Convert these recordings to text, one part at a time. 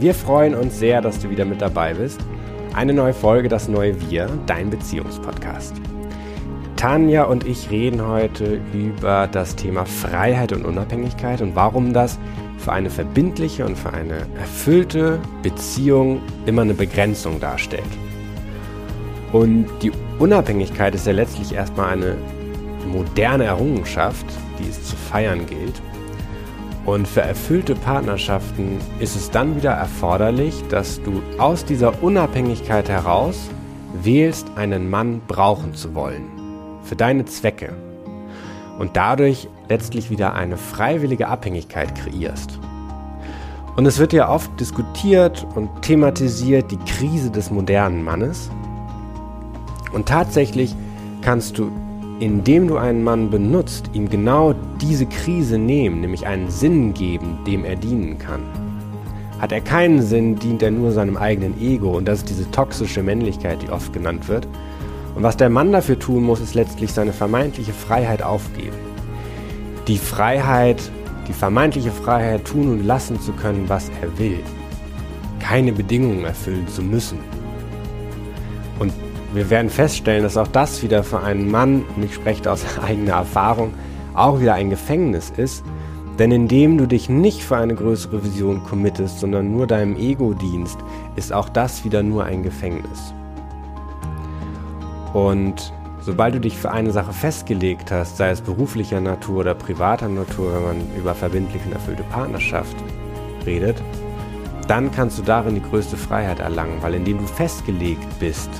Wir freuen uns sehr, dass du wieder mit dabei bist. Eine neue Folge, das neue Wir, dein Beziehungspodcast. Tanja und ich reden heute über das Thema Freiheit und Unabhängigkeit und warum das für eine verbindliche und für eine erfüllte Beziehung immer eine Begrenzung darstellt. Und die Unabhängigkeit ist ja letztlich erstmal eine moderne Errungenschaft, die es zu feiern gilt. Und für erfüllte Partnerschaften ist es dann wieder erforderlich, dass du aus dieser Unabhängigkeit heraus wählst, einen Mann brauchen zu wollen. Für deine Zwecke. Und dadurch letztlich wieder eine freiwillige Abhängigkeit kreierst. Und es wird ja oft diskutiert und thematisiert die Krise des modernen Mannes. Und tatsächlich kannst du indem du einen Mann benutzt, ihm genau diese Krise nehmen, nämlich einen Sinn geben, dem er dienen kann. Hat er keinen Sinn, dient er nur seinem eigenen Ego und das ist diese toxische Männlichkeit, die oft genannt wird. Und was der Mann dafür tun muss, ist letztlich seine vermeintliche Freiheit aufgeben. Die Freiheit, die vermeintliche Freiheit tun und lassen zu können, was er will. Keine Bedingungen erfüllen zu müssen. Wir werden feststellen, dass auch das wieder für einen Mann, und ich spreche aus eigener Erfahrung, auch wieder ein Gefängnis ist. Denn indem du dich nicht für eine größere Vision committest, sondern nur deinem Ego dienst, ist auch das wieder nur ein Gefängnis. Und sobald du dich für eine Sache festgelegt hast, sei es beruflicher Natur oder privater Natur, wenn man über verbindliche und erfüllte Partnerschaft redet, dann kannst du darin die größte Freiheit erlangen, weil indem du festgelegt bist,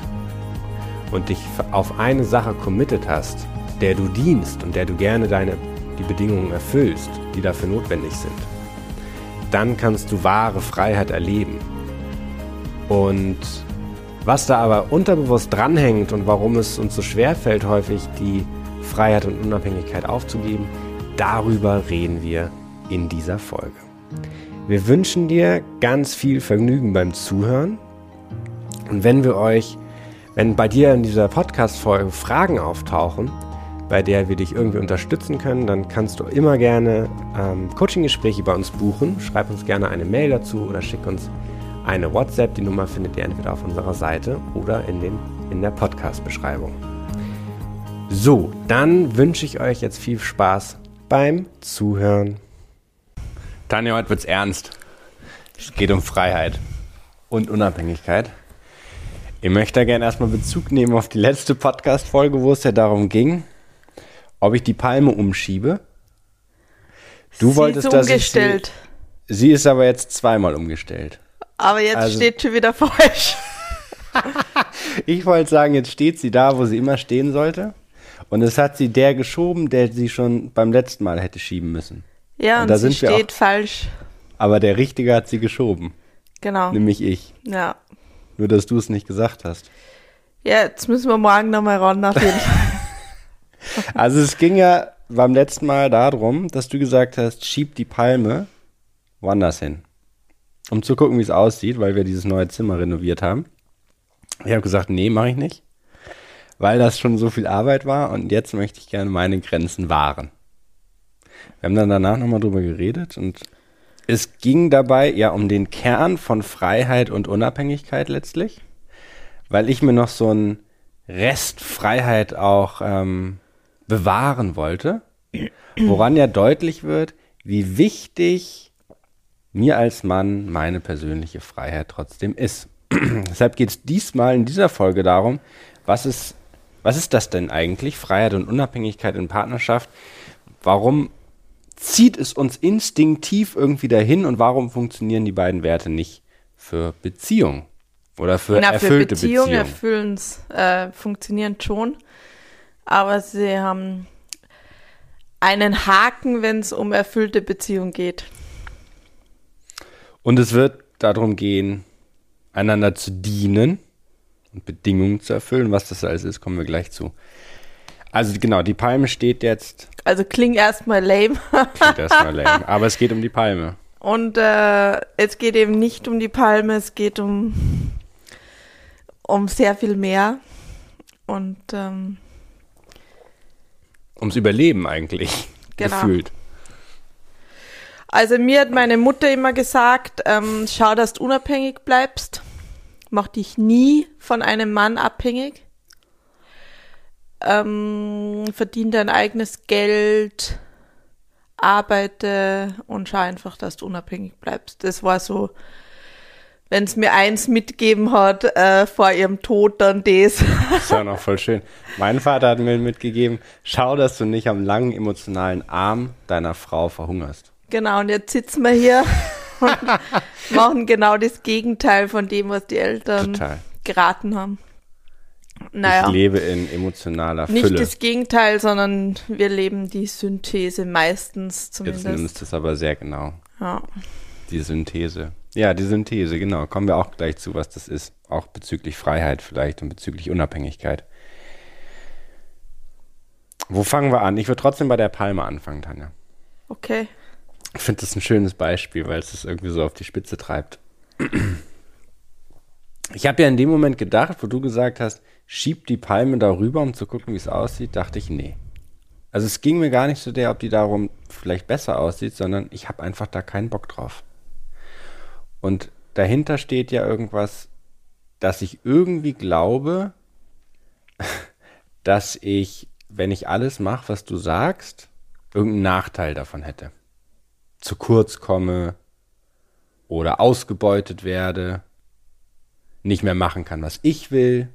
und dich auf eine Sache committed hast, der du dienst und der du gerne deine, die Bedingungen erfüllst, die dafür notwendig sind, dann kannst du wahre Freiheit erleben. Und was da aber unterbewusst dranhängt und warum es uns so schwer fällt, häufig die Freiheit und Unabhängigkeit aufzugeben, darüber reden wir in dieser Folge. Wir wünschen dir ganz viel Vergnügen beim Zuhören. Und wenn wir euch wenn bei dir in dieser Podcast-Folge Fragen auftauchen, bei der wir dich irgendwie unterstützen können, dann kannst du immer gerne ähm, Coaching-Gespräche bei uns buchen. Schreib uns gerne eine Mail dazu oder schick uns eine WhatsApp. Die Nummer findet ihr entweder auf unserer Seite oder in, den, in der Podcast-Beschreibung. So, dann wünsche ich euch jetzt viel Spaß beim Zuhören. Tanja, heute wird's ernst. Es geht um Freiheit und Unabhängigkeit. Ich möchte gerne erstmal Bezug nehmen auf die letzte Podcast-Folge, wo es ja darum ging, ob ich die Palme umschiebe. Du sie wolltest, ist umgestellt. dass ich sie, sie ist aber jetzt zweimal umgestellt. Aber jetzt also, steht schon wieder falsch. ich wollte sagen, jetzt steht sie da, wo sie immer stehen sollte. Und es hat sie der geschoben, der sie schon beim letzten Mal hätte schieben müssen. Ja, und, und da sie steht auch, falsch. Aber der Richtige hat sie geschoben. Genau. Nämlich ich. Ja. Nur, dass du es nicht gesagt hast. Ja, jetzt müssen wir morgen nochmal ran auf jeden Fall. also es ging ja beim letzten Mal darum, dass du gesagt hast, schieb die Palme woanders hin. Um zu gucken, wie es aussieht, weil wir dieses neue Zimmer renoviert haben. Ich habe gesagt, nee, mache ich nicht. Weil das schon so viel Arbeit war und jetzt möchte ich gerne meine Grenzen wahren. Wir haben dann danach nochmal drüber geredet und es ging dabei ja um den Kern von Freiheit und Unabhängigkeit letztlich, weil ich mir noch so einen Rest Freiheit auch ähm, bewahren wollte, woran ja deutlich wird, wie wichtig mir als Mann meine persönliche Freiheit trotzdem ist. Deshalb geht es diesmal in dieser Folge darum, was ist, was ist das denn eigentlich, Freiheit und Unabhängigkeit in Partnerschaft? Warum zieht es uns instinktiv irgendwie dahin und warum funktionieren die beiden Werte nicht für Beziehung oder für Na, erfüllte für Beziehung? Beziehung? äh, funktionieren schon, aber sie haben einen Haken, wenn es um erfüllte Beziehung geht. Und es wird darum gehen, einander zu dienen und Bedingungen zu erfüllen. Was das alles ist, kommen wir gleich zu. Also genau, die Palme steht jetzt. Also klingt erstmal lame. klingt erstmal lame. Aber es geht um die Palme. Und äh, es geht eben nicht um die Palme, es geht um, um sehr viel mehr. Und ähm, ums Überleben eigentlich. Genau. Gefühlt. Also mir hat meine Mutter immer gesagt, ähm, schau, dass du unabhängig bleibst. Mach dich nie von einem Mann abhängig. Ähm, verdien dein eigenes Geld, arbeite und schau einfach, dass du unabhängig bleibst. Das war so, wenn es mir eins mitgegeben hat äh, vor ihrem Tod, dann das. Das ist ja noch voll schön. Mein Vater hat mir mitgegeben, schau, dass du nicht am langen emotionalen Arm deiner Frau verhungerst. Genau, und jetzt sitzen wir hier und machen genau das Gegenteil von dem, was die Eltern Total. geraten haben. Naja, Ich lebe in emotionaler nicht Fülle. das Gegenteil, sondern wir leben die Synthese meistens Jetzt zumindest. nimmst du es aber sehr genau. Ja. Die Synthese. Ja, die Synthese, genau. Kommen wir auch gleich zu, was das ist. Auch bezüglich Freiheit vielleicht und bezüglich Unabhängigkeit. Wo fangen wir an? Ich würde trotzdem bei der Palme anfangen, Tanja. Okay. Ich finde das ein schönes Beispiel, weil es das irgendwie so auf die Spitze treibt. Ich habe ja in dem Moment gedacht, wo du gesagt hast, schieb die Palme darüber, um zu gucken, wie es aussieht, dachte ich, nee. Also es ging mir gar nicht so der, ob die darum vielleicht besser aussieht, sondern ich habe einfach da keinen Bock drauf. Und dahinter steht ja irgendwas, dass ich irgendwie glaube, dass ich, wenn ich alles mache, was du sagst, irgendeinen Nachteil davon hätte. Zu kurz komme oder ausgebeutet werde, nicht mehr machen kann, was ich will.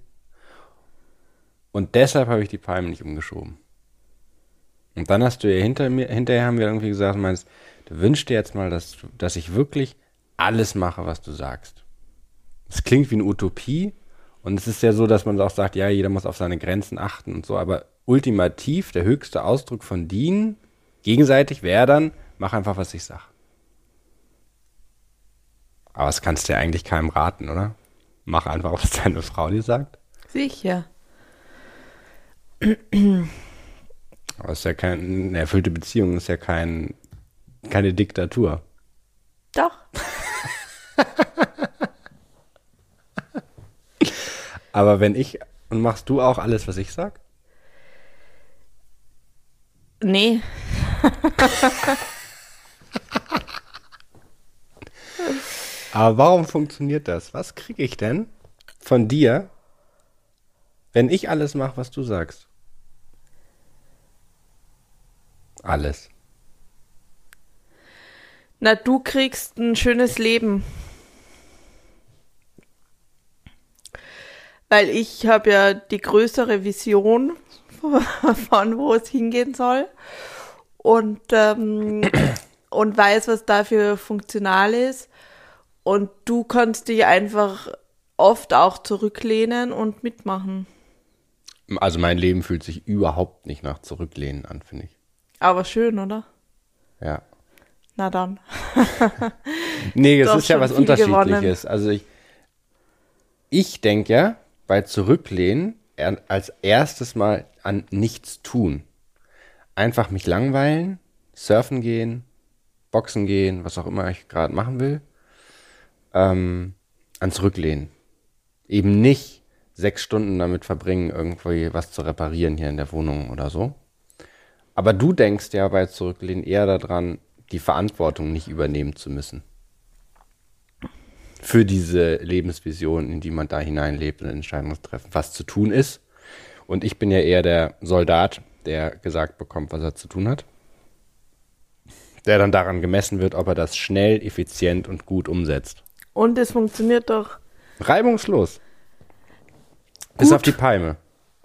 Und deshalb habe ich die Palmen nicht umgeschoben. Und dann hast du ja hinter mir, hinterher haben wir irgendwie gesagt, meinst, du wünschst dir jetzt mal, dass, dass ich wirklich alles mache, was du sagst. Das klingt wie eine Utopie. Und es ist ja so, dass man auch sagt, ja, jeder muss auf seine Grenzen achten und so. Aber ultimativ, der höchste Ausdruck von Dienen, gegenseitig wäre dann, mach einfach, was ich sag. Aber das kannst du ja eigentlich keinem raten, oder? Mach einfach, was deine Frau dir sagt. Sicher. Aber es ist ja keine eine erfüllte Beziehung, ist ja kein, keine Diktatur. Doch. Aber wenn ich, und machst du auch alles, was ich sag? Nee. Aber warum funktioniert das? Was kriege ich denn von dir, wenn ich alles mache, was du sagst? Alles. Na, du kriegst ein schönes Leben. Weil ich habe ja die größere Vision von wo es hingehen soll und, ähm, und weiß, was dafür funktional ist. Und du kannst dich einfach oft auch zurücklehnen und mitmachen. Also mein Leben fühlt sich überhaupt nicht nach Zurücklehnen an, finde ich. Aber schön, oder? Ja. Na dann. Nee, es Doch ist ja was Unterschiedliches. Also ich, ich denke ja, bei Zurücklehnen als erstes mal an nichts tun. Einfach mich langweilen, surfen gehen, boxen gehen, was auch immer ich gerade machen will. Ähm, an Zurücklehnen. Eben nicht sechs Stunden damit verbringen, irgendwie was zu reparieren hier in der Wohnung oder so. Aber du denkst ja bei Zurücklehnen eher daran, die Verantwortung nicht übernehmen zu müssen für diese Lebensvision, in die man da hineinlebt und Entscheidungen treffen, was zu tun ist. Und ich bin ja eher der Soldat, der gesagt bekommt, was er zu tun hat. Der dann daran gemessen wird, ob er das schnell, effizient und gut umsetzt. Und es funktioniert doch. Reibungslos. Bis Gut. auf die Palme.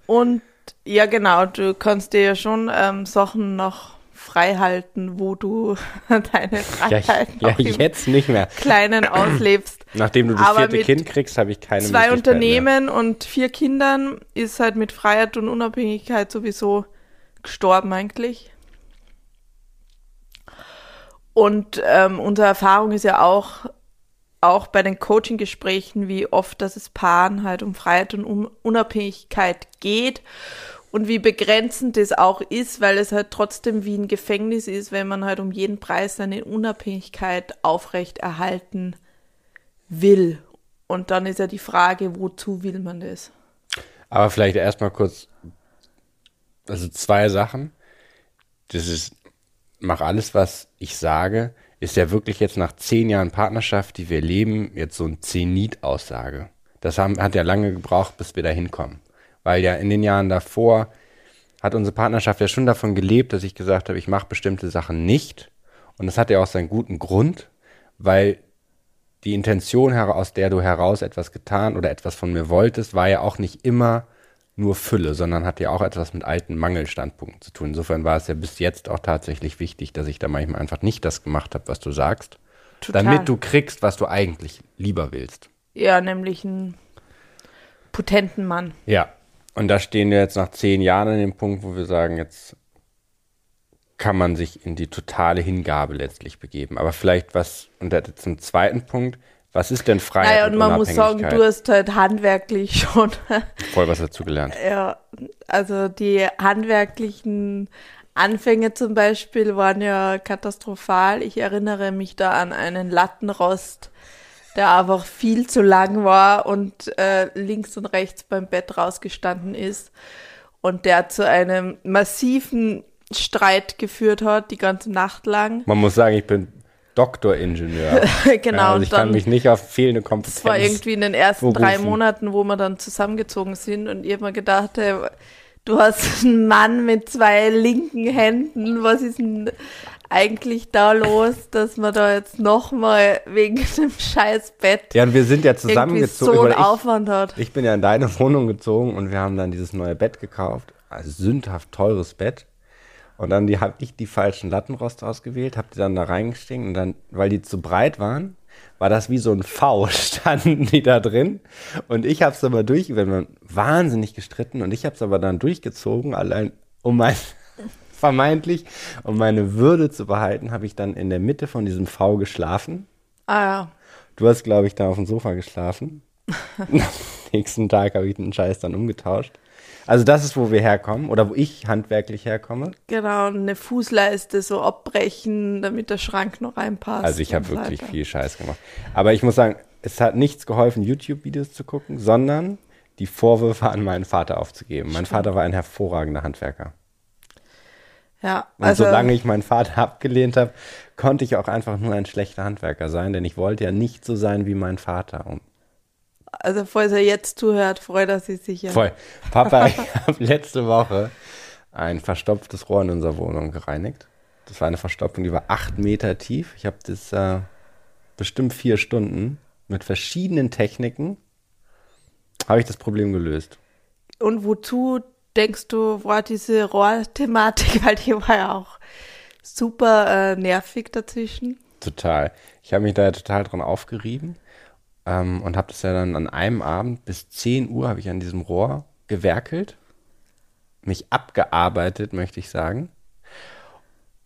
Und ja, genau, du kannst dir ja schon ähm, Sachen noch frei halten, wo du deine Ja, Freiheit ja noch im jetzt nicht mehr. Kleinen auslebst. Nachdem du das Aber vierte Kind kriegst, habe ich keine Zwei Möglichkeit Mehr. Unternehmen und vier Kindern ist halt mit Freiheit und Unabhängigkeit sowieso gestorben eigentlich. Und ähm, unsere Erfahrung ist ja auch, auch bei den Coaching-Gesprächen, wie oft, dass es Paaren halt um Freiheit und um Unabhängigkeit geht und wie begrenzend das auch ist, weil es halt trotzdem wie ein Gefängnis ist, wenn man halt um jeden Preis seine Unabhängigkeit aufrechterhalten will. Und dann ist ja die Frage, wozu will man das? Aber vielleicht erstmal kurz, also zwei Sachen. Das ist, mach alles, was ich sage, ist ja wirklich jetzt nach zehn Jahren Partnerschaft, die wir leben, jetzt so ein Zenit-Aussage. Das haben, hat ja lange gebraucht, bis wir da hinkommen. Weil ja in den Jahren davor hat unsere Partnerschaft ja schon davon gelebt, dass ich gesagt habe, ich mache bestimmte Sachen nicht. Und das hat ja auch seinen guten Grund, weil die Intention, aus der du heraus etwas getan oder etwas von mir wolltest, war ja auch nicht immer nur Fülle, sondern hat ja auch etwas mit alten Mangelstandpunkten zu tun. Insofern war es ja bis jetzt auch tatsächlich wichtig, dass ich da manchmal einfach nicht das gemacht habe, was du sagst, Total. damit du kriegst, was du eigentlich lieber willst. Ja, nämlich einen potenten Mann. Ja, und da stehen wir jetzt nach zehn Jahren an dem Punkt, wo wir sagen, jetzt kann man sich in die totale Hingabe letztlich begeben. Aber vielleicht was, und zum zweiten Punkt, was ist denn Freiheit naja, und, und man muss sagen, du hast halt handwerklich schon voll was dazugelernt. Ja, also die handwerklichen Anfänge zum Beispiel waren ja katastrophal. Ich erinnere mich da an einen Lattenrost, der einfach viel zu lang war und äh, links und rechts beim Bett rausgestanden ist und der zu einem massiven Streit geführt hat, die ganze Nacht lang. Man muss sagen, ich bin Doktoringenieur. genau. Ja, also ich kann mich nicht auf fehlende Kompetenz. Das war irgendwie in den ersten berufen. drei Monaten, wo wir dann zusammengezogen sind und ich habe mir gedacht, hey, du hast einen Mann mit zwei linken Händen, was ist denn eigentlich da los, dass man da jetzt nochmal wegen dem scheiß Bett Ja, und wir sind ja zusammengezogen. So einen Aufwand hat. Ich bin ja in deine Wohnung gezogen und wir haben dann dieses neue Bett gekauft. Also sündhaft teures Bett. Und dann die, habe ich die falschen Lattenrost ausgewählt, habe die dann da reingestiegen und dann, weil die zu breit waren, war das wie so ein V, standen die da drin. Und ich habe es aber durch, wir haben wahnsinnig gestritten und ich habe es aber dann durchgezogen, allein um mein, vermeintlich, um meine Würde zu behalten, habe ich dann in der Mitte von diesem V geschlafen. Ah ja. Du hast, glaube ich, da auf dem Sofa geschlafen. nächsten Tag habe ich den Scheiß dann umgetauscht. Also das ist, wo wir herkommen oder wo ich handwerklich herkomme. Genau, eine Fußleiste so abbrechen, damit der Schrank noch reinpasst. Also ich habe wirklich viel Scheiß gemacht. Aber ich muss sagen, es hat nichts geholfen, YouTube-Videos zu gucken, sondern die Vorwürfe an meinen Vater aufzugeben. Mein Vater war ein hervorragender Handwerker. Ja, also. Und solange ich meinen Vater abgelehnt habe, konnte ich auch einfach nur ein schlechter Handwerker sein, denn ich wollte ja nicht so sein wie mein Vater. Und also falls er jetzt zuhört, freut er sich sicher. Voll. Papa, ich habe letzte Woche ein verstopftes Rohr in unserer Wohnung gereinigt. Das war eine Verstopfung, die war acht Meter tief. Ich habe das äh, bestimmt vier Stunden mit verschiedenen Techniken habe ich das Problem gelöst. Und wozu denkst du, war diese Rohrthematik, weil die war ja auch super äh, nervig dazwischen? Total. Ich habe mich da total dran aufgerieben ähm, und habe das ja dann an einem Abend bis 10 Uhr habe ich an diesem Rohr gewerkelt, mich abgearbeitet, möchte ich sagen.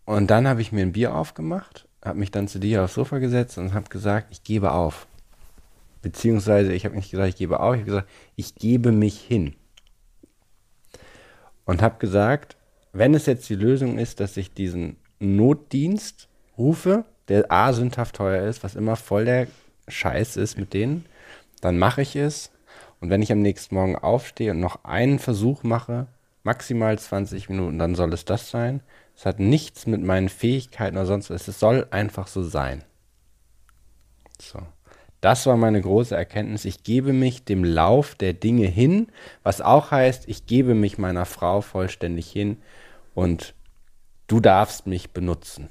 Und dann habe ich mir ein Bier aufgemacht, habe mich dann zu dir aufs Sofa gesetzt und habe gesagt, ich gebe auf. Beziehungsweise ich habe nicht gesagt, ich gebe auf, ich habe gesagt, ich gebe mich hin. Und habe gesagt, wenn es jetzt die Lösung ist, dass ich diesen Notdienst rufe, der A sündhaft teuer ist, was immer voll der Scheiß ist mit denen, dann mache ich es. Und wenn ich am nächsten Morgen aufstehe und noch einen Versuch mache, maximal 20 Minuten, dann soll es das sein. Es hat nichts mit meinen Fähigkeiten oder sonst was. Es soll einfach so sein. So. Das war meine große Erkenntnis. Ich gebe mich dem Lauf der Dinge hin, was auch heißt, ich gebe mich meiner Frau vollständig hin und du darfst mich benutzen.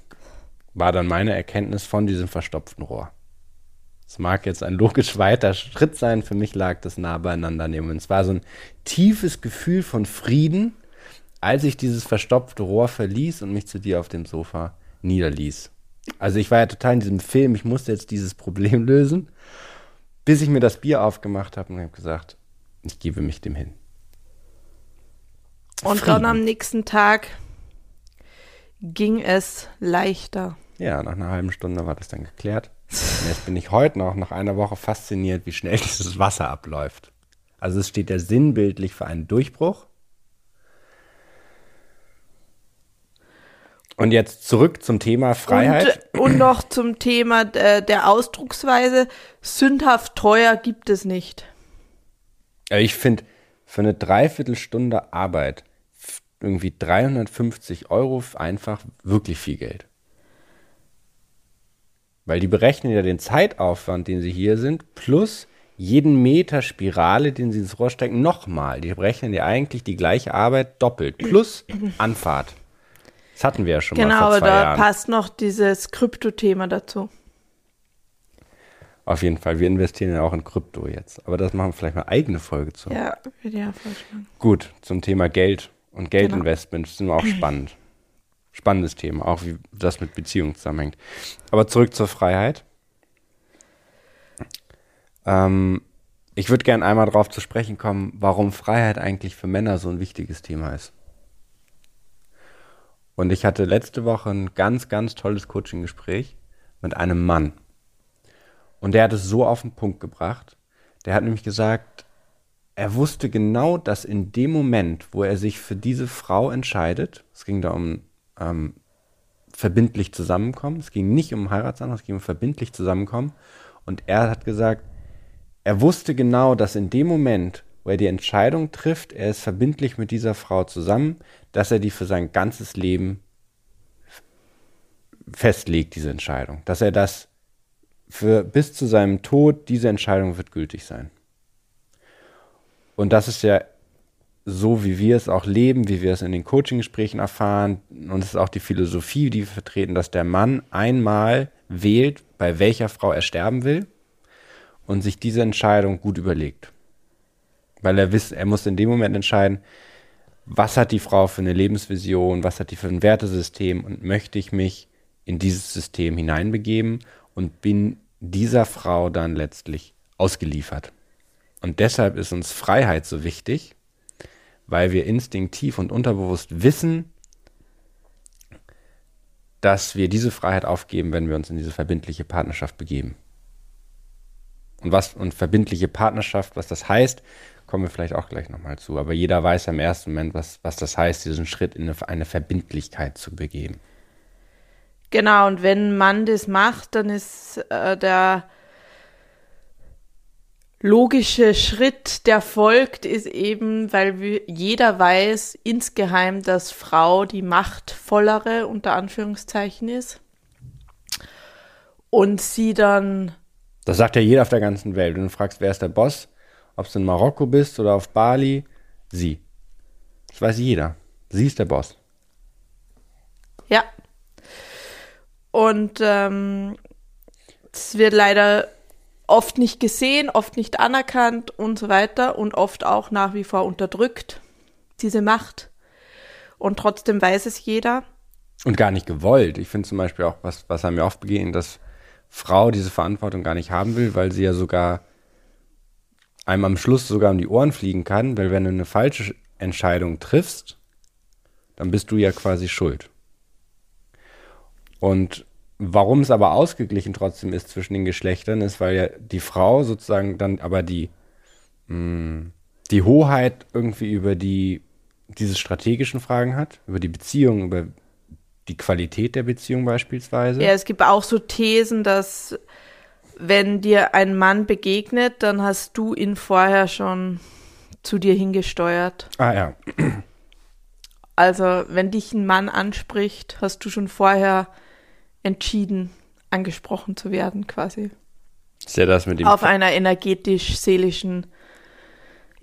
War dann meine Erkenntnis von diesem verstopften Rohr. Es mag jetzt ein logisch weiter Schritt sein, für mich lag das nah beieinander nehmen. Und es war so ein tiefes Gefühl von Frieden, als ich dieses verstopfte Rohr verließ und mich zu dir auf dem Sofa niederließ. Also ich war ja total in diesem Film, ich musste jetzt dieses Problem lösen, bis ich mir das Bier aufgemacht habe und habe gesagt, ich gebe mich dem hin. Und Frieden. dann am nächsten Tag ging es leichter. Ja, nach einer halben Stunde war das dann geklärt. Und jetzt bin ich heute noch nach einer Woche fasziniert, wie schnell dieses Wasser abläuft. Also es steht ja sinnbildlich für einen Durchbruch. Und jetzt zurück zum Thema Freiheit. Und, und noch zum Thema der, der Ausdrucksweise. Sündhaft teuer gibt es nicht. Ich finde, für eine Dreiviertelstunde Arbeit irgendwie 350 Euro einfach wirklich viel Geld. Weil die berechnen ja den Zeitaufwand, den sie hier sind, plus jeden Meter Spirale, den sie ins Rohr stecken, nochmal. Die berechnen ja eigentlich die gleiche Arbeit doppelt, plus Anfahrt. Das hatten wir ja schon genau, mal vor zwei aber da Jahren. passt noch dieses Krypto-Thema dazu. Auf jeden Fall, wir investieren ja auch in Krypto jetzt. Aber das machen wir vielleicht mal eigene Folge zu. Ja, würde ja vorschlagen. Gut, zum Thema Geld und Genau. Geldinvestment sind wir auch spannend. Spannendes Thema, auch wie das mit Beziehungen zusammenhängt. Aber zurück zur Freiheit. Ähm, ich würde gerne einmal darauf zu sprechen kommen, warum Freiheit eigentlich für Männer so ein wichtiges Thema ist. Und ich hatte letzte Woche ein ganz, ganz tolles Coaching-Gespräch mit einem Mann. Und der hat es so auf den Punkt gebracht. Der hat nämlich gesagt, er wusste genau, dass in dem Moment, wo er sich für diese Frau entscheidet, es ging da um ähm, verbindlich zusammenkommen, es ging nicht um Heiratsantrag, es ging um verbindlich zusammenkommen. Und er hat gesagt, er wusste genau, dass in dem Moment, wo er die Entscheidung trifft, er ist verbindlich mit dieser Frau zusammen, dass er die für sein ganzes Leben festlegt, diese Entscheidung. Dass er das für bis zu seinem Tod, diese Entscheidung wird gültig sein. Und das ist ja so, wie wir es auch leben, wie wir es in den Coaching-Gesprächen erfahren. Und es ist auch die Philosophie, die wir vertreten, dass der Mann einmal wählt, bei welcher Frau er sterben will und sich diese Entscheidung gut überlegt. Weil er wisst, er muss in dem Moment entscheiden, was hat die Frau für eine Lebensvision, was hat die für ein Wertesystem und möchte ich mich in dieses System hineinbegeben und bin dieser Frau dann letztlich ausgeliefert. Und deshalb ist uns Freiheit so wichtig, weil wir instinktiv und unterbewusst wissen, dass wir diese Freiheit aufgeben, wenn wir uns in diese verbindliche Partnerschaft begeben. Und was und verbindliche Partnerschaft, was das heißt, kommen wir vielleicht auch gleich nochmal zu. Aber jeder weiß im ersten Moment, was, was das heißt, diesen Schritt in eine, eine Verbindlichkeit zu begeben. Genau, und wenn Mann das macht, dann ist äh, der logische Schritt, der folgt, ist eben, weil wir, jeder weiß insgeheim, dass Frau die machtvollere unter Anführungszeichen ist. Und sie dann, Das sagt ja jeder auf der ganzen Welt. Wenn du fragst, wer ist der Boss, ob du in Marokko bist oder auf Bali, sie. Das weiß jeder. Sie ist der Boss. ja. Und ähm, es wird leider oft nicht gesehen, oft nicht anerkannt und so weiter und oft auch nach wie vor unterdrückt, diese Macht. Und trotzdem weiß es jeder. Und gar nicht gewollt. Ich finde zum Beispiel auch, was, was haben wir oft begehen, dass Frau diese Verantwortung gar nicht haben will, weil sie ja sogar einem am Schluss sogar um die Ohren fliegen kann, weil wenn du eine falsche Entscheidung triffst, dann bist du ja quasi schuld. Und warum es aber ausgeglichen trotzdem ist zwischen den Geschlechtern, ist, weil ja die Frau sozusagen dann aber die, mh, die Hoheit irgendwie über die, diese strategischen Fragen hat, über die Beziehung, über die Qualität der Beziehung beispielsweise. Ja, es gibt auch so Thesen, dass wenn dir ein Mann begegnet, dann hast du ihn vorher schon zu dir hingesteuert. Ah ja, Also, wenn dich ein Mann anspricht, hast du schon vorher entschieden, angesprochen zu werden, quasi. ist ja das mit dem, Auf einer energetisch-seelischen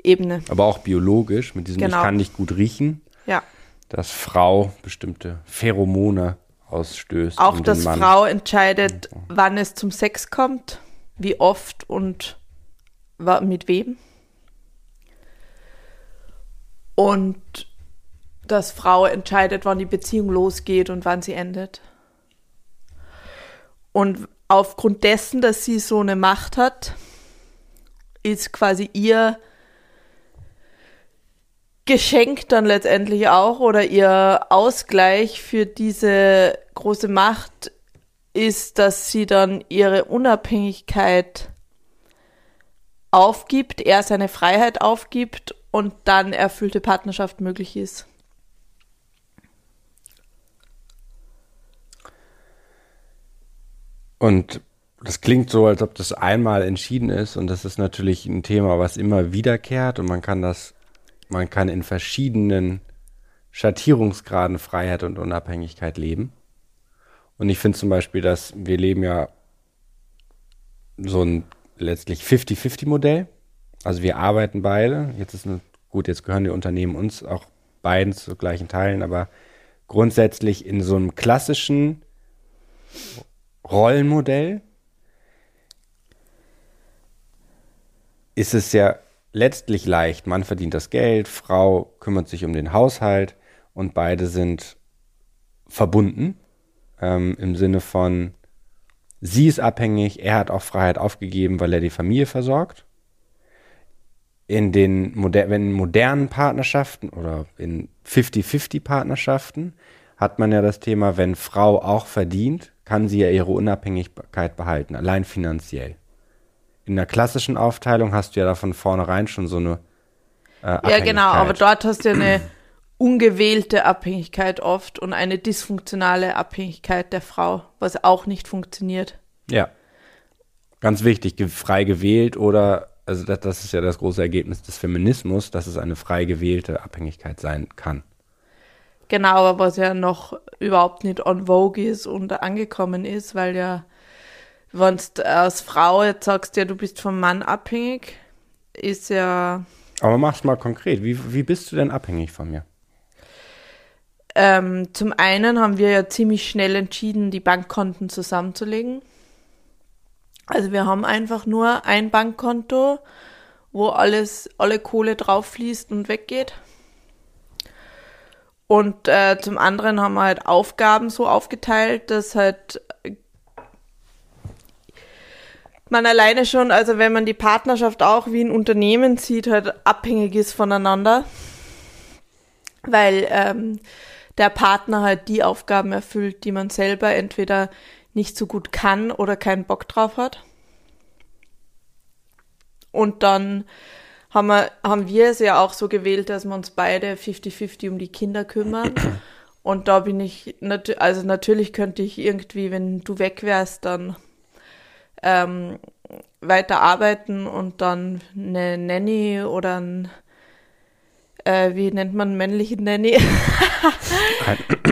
Ebene. aber auch biologisch, mit diesem Genau. Ich kann nicht gut riechen, Ja. dass Frau bestimmte Pheromone ausstößt. Auch, um dass. Frau entscheidet, wann es zum Sex kommt, wie oft und mit wem. Und dass Frau entscheidet, wann die Beziehung losgeht und wann sie endet. Und aufgrund dessen, dass sie so eine Macht hat, ist quasi ihr Geschenk dann letztendlich auch oder ihr Ausgleich für diese große Macht ist, dass sie dann ihre Unabhängigkeit aufgibt, er seine Freiheit aufgibt und dann erfüllte Partnerschaft möglich ist. Und das klingt so, als ob das einmal entschieden ist und das ist natürlich ein Thema, was immer wiederkehrt und man kann das, man kann in verschiedenen Schattierungsgraden Freiheit und Unabhängigkeit leben. Und ich finde zum Beispiel, dass wir leben ja so ein letztlich 50-50-Modell. Also wir arbeiten beide. Jetzt ist eine, gut, jetzt gehören die Unternehmen uns auch beiden zu gleichen Teilen, aber grundsätzlich in so einem klassischen Rollenmodell ist es ja letztlich leicht. Man verdient das Geld, Frau kümmert sich um den Haushalt und beide sind verbunden ähm, im Sinne von, sie ist abhängig, er hat auch Freiheit aufgegeben, weil er die Familie versorgt. In den moder in modernen Partnerschaften oder in 50-50-Partnerschaften hat man ja das Thema, wenn Frau auch verdient, kann sie ja ihre Unabhängigkeit behalten, allein finanziell. In der klassischen Aufteilung hast du ja da von vornherein schon so eine äh, Ja, genau, aber dort hast du ja eine ungewählte Abhängigkeit oft und eine dysfunktionale Abhängigkeit der Frau, was auch nicht funktioniert. Ja. Ganz wichtig, frei gewählt oder, also das, das ist ja das große Ergebnis des Feminismus, dass es eine frei gewählte Abhängigkeit sein kann. Genau, aber was ja noch überhaupt nicht on vogue ist und angekommen ist, weil ja, wenn du als Frau jetzt sagst, ja, du bist vom Mann abhängig, ist ja. Aber mach's mal konkret. Wie, wie bist du denn abhängig von mir? Ähm, zum einen haben wir ja ziemlich schnell entschieden, die Bankkonten zusammenzulegen. Also wir haben einfach nur ein Bankkonto, wo alles, alle Kohle drauf fließt und weggeht. Und äh, zum anderen haben wir halt Aufgaben so aufgeteilt, dass halt man alleine schon, also wenn man die Partnerschaft auch wie ein Unternehmen sieht, halt abhängig ist voneinander. Weil ähm, der Partner halt die Aufgaben erfüllt, die man selber entweder nicht so gut kann oder keinen Bock drauf hat. Und dann haben wir, haben wir es ja auch so gewählt, dass wir uns beide 50-50 um die Kinder kümmern. Und da bin ich, nat also natürlich könnte ich irgendwie, wenn du weg wärst, dann ähm, weiter arbeiten und dann eine Nanny oder ein äh, wie nennt man männliche Nanny?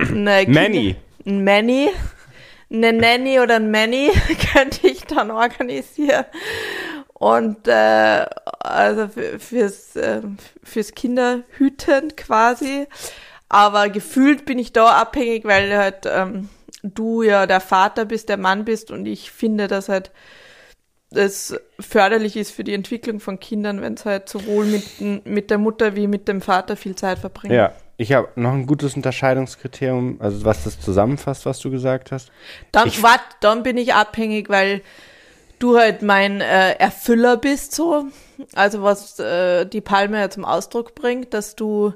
eine Manny. Ein Manny. Eine Nanny oder ein Manny könnte ich dann organisieren. Und äh, also fürs, äh, fürs Kinderhüten quasi. Aber gefühlt bin ich da abhängig, weil halt ähm, du ja der Vater bist, der Mann bist und ich finde, dass halt es förderlich ist für die Entwicklung von Kindern, wenn es halt sowohl mit, mit der Mutter wie mit dem Vater viel Zeit verbringen. Ja, ich habe noch ein gutes Unterscheidungskriterium, also was das zusammenfasst, was du gesagt hast. Dann, ich, wat, dann bin ich abhängig, weil du halt mein äh, Erfüller bist, so. Also was äh, die Palme ja zum Ausdruck bringt, dass du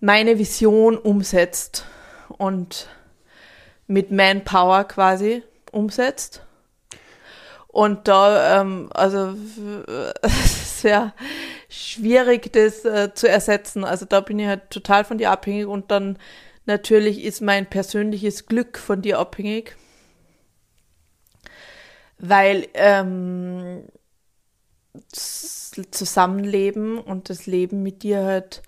meine Vision umsetzt und mit Manpower quasi umsetzt. Und da, ähm, also es ist ja schwierig, das äh, zu ersetzen. Also da bin ich halt total von dir abhängig und dann natürlich ist mein persönliches Glück von dir abhängig. Weil ähm, Zusammenleben und das Leben mit dir halt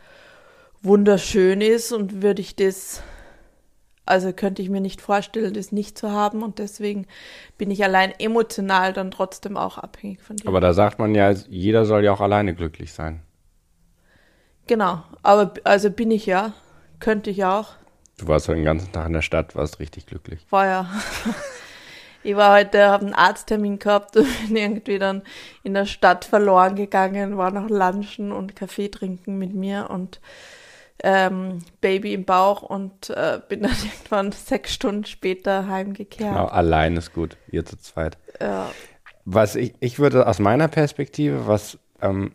wunderschön ist und würde ich das also könnte ich mir nicht vorstellen, das nicht zu haben und deswegen bin ich allein emotional dann trotzdem auch abhängig von dir. Aber da sagt man ja, jeder soll ja auch alleine glücklich sein. Genau, aber also bin ich ja, könnte ich auch. Du warst heute den ganzen Tag in der Stadt, warst richtig glücklich. War ja. ich war heute, habe einen Arzttermin gehabt und bin irgendwie dann in der Stadt verloren gegangen, war noch lunchen und Kaffee trinken mit mir und ähm, Baby im Bauch und äh, bin dann irgendwann sechs Stunden später heimgekehrt. Genau, allein ist gut, ihr zu zweit. Ja. Was ich, ich würde aus meiner Perspektive, was ähm,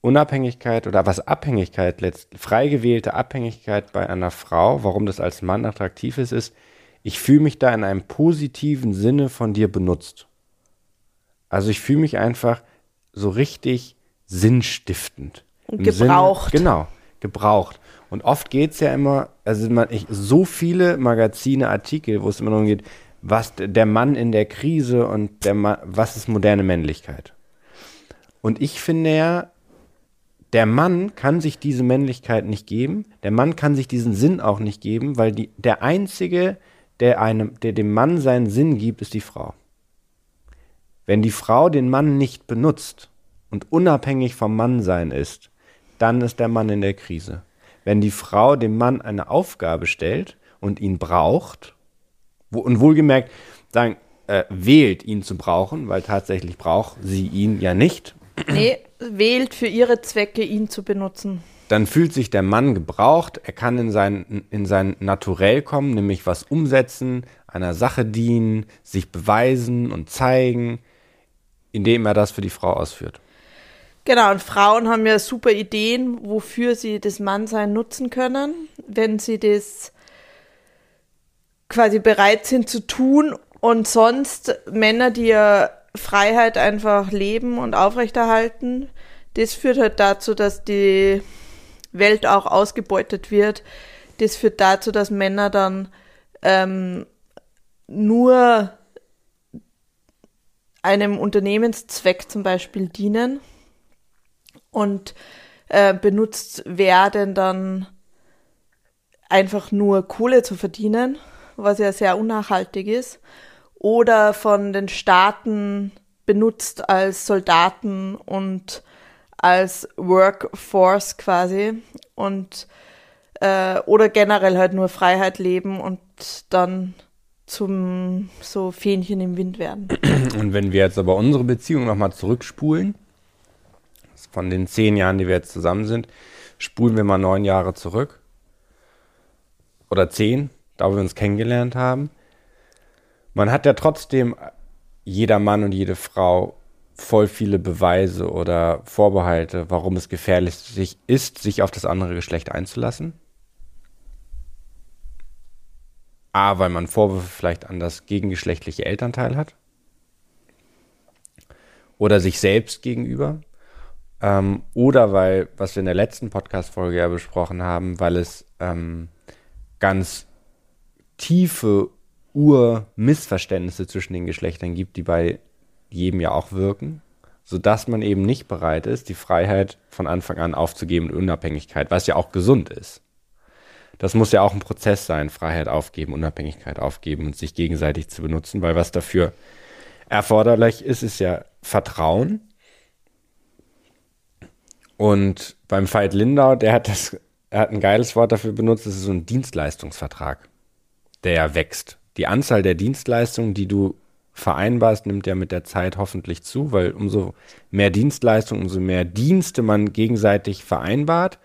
Unabhängigkeit oder was Abhängigkeit, frei gewählte Abhängigkeit bei einer Frau, warum das als Mann attraktiv ist, ist, ich fühle mich da in einem positiven Sinne von dir benutzt. Also ich fühle mich einfach so richtig sinnstiftend. Gebraucht. Sinne, genau gebraucht. Und oft geht es ja immer, also man, ich, so viele Magazine, Artikel, wo es immer darum geht, was der Mann in der Krise und der Mann, was ist moderne Männlichkeit. Und ich finde ja, der Mann kann sich diese Männlichkeit nicht geben, der Mann kann sich diesen Sinn auch nicht geben, weil die, der Einzige, der, einem, der dem Mann seinen Sinn gibt, ist die Frau. Wenn die Frau den Mann nicht benutzt und unabhängig vom Mannsein ist, dann ist der Mann in der Krise. Wenn die Frau dem Mann eine Aufgabe stellt und ihn braucht, wo, und wohlgemerkt sagen, äh, wählt ihn zu brauchen, weil tatsächlich braucht sie ihn ja nicht. Nee, wählt für ihre Zwecke, ihn zu benutzen. Dann fühlt sich der Mann gebraucht, er kann in sein, in sein Naturell kommen, nämlich was umsetzen, einer Sache dienen, sich beweisen und zeigen, indem er das für die Frau ausführt. Genau, und Frauen haben ja super Ideen, wofür sie das Mannsein nutzen können, wenn sie das quasi bereit sind zu tun. Und sonst Männer, die ja Freiheit einfach leben und aufrechterhalten, das führt halt dazu, dass die Welt auch ausgebeutet wird. Das führt dazu, dass Männer dann ähm, nur einem Unternehmenszweck zum Beispiel dienen und äh, benutzt werden dann einfach nur Kohle zu verdienen, was ja sehr unnachhaltig ist, oder von den Staaten benutzt als Soldaten und als Workforce quasi und äh, oder generell halt nur Freiheit leben und dann zum so Fähnchen im Wind werden. Und wenn wir jetzt aber unsere Beziehung nochmal zurückspulen, von den zehn Jahren, die wir jetzt zusammen sind, spulen wir mal neun Jahre zurück. Oder zehn, da wir uns kennengelernt haben. Man hat ja trotzdem, jeder Mann und jede Frau, voll viele Beweise oder Vorbehalte, warum es gefährlich ist, sich auf das andere Geschlecht einzulassen. A, weil man Vorwürfe vielleicht an das gegengeschlechtliche Elternteil hat. Oder sich selbst gegenüber. Ähm, oder weil, was wir in der letzten Podcast-Folge ja besprochen haben, weil es ähm, ganz tiefe Ur-Missverständnisse zwischen den Geschlechtern gibt, die bei jedem ja auch wirken, sodass man eben nicht bereit ist, die Freiheit von Anfang an aufzugeben und Unabhängigkeit, was ja auch gesund ist das muss ja auch ein Prozess sein, Freiheit aufgeben, Unabhängigkeit aufgeben und sich gegenseitig zu benutzen, weil was dafür erforderlich ist, ist ja Vertrauen. Und beim Veit Lindau, der hat das, er hat ein geiles Wort dafür benutzt, das ist so ein Dienstleistungsvertrag, der ja wächst. Die Anzahl der Dienstleistungen, die du vereinbarst, nimmt ja mit der Zeit hoffentlich zu, weil umso mehr Dienstleistungen, umso mehr Dienste man gegenseitig vereinbart,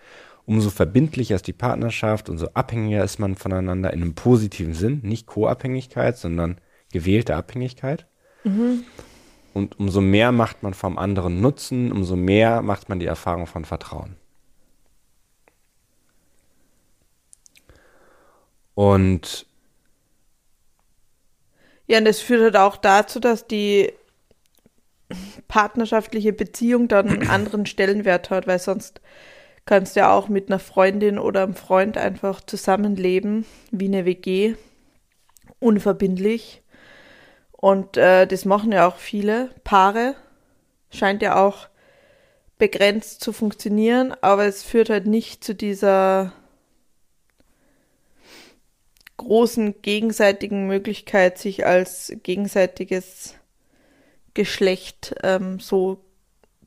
umso verbindlicher ist die Partnerschaft, umso abhängiger ist man voneinander in einem positiven Sinn, nicht Co-Abhängigkeit, sondern gewählte Abhängigkeit. Mhm. Und umso mehr macht man vom anderen Nutzen, umso mehr macht man die Erfahrung von Vertrauen. Und ja, und das führt halt auch dazu, dass die partnerschaftliche Beziehung dann einen anderen Stellenwert hat, weil sonst kannst ja auch mit einer Freundin oder einem Freund einfach zusammenleben, wie eine WG, unverbindlich. Und äh, das machen ja auch viele Paare. Scheint ja auch begrenzt zu funktionieren, aber es führt halt nicht zu dieser großen gegenseitigen Möglichkeit, sich als gegenseitiges Geschlecht ähm, so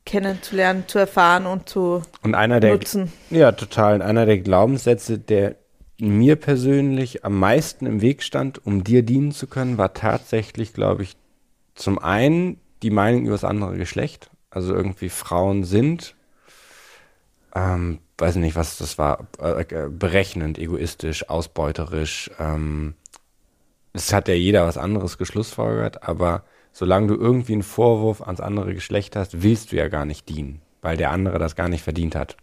kennenzulernen, zu erfahren und zu und einer der, nutzen. Ja, total. Und einer der Glaubenssätze, der mir persönlich am meisten im Weg stand, um dir dienen zu können, war tatsächlich, glaube ich, zum einen die Meinung über das andere Geschlecht. Also irgendwie Frauen sind, ähm, weiß nicht, was das war, äh, berechnend, egoistisch, ausbeuterisch. Ähm, es hat ja jeder was anderes geschlussfolgert, aber solange du irgendwie einen Vorwurf ans andere Geschlecht hast, willst du ja gar nicht dienen, weil der andere das gar nicht verdient hat.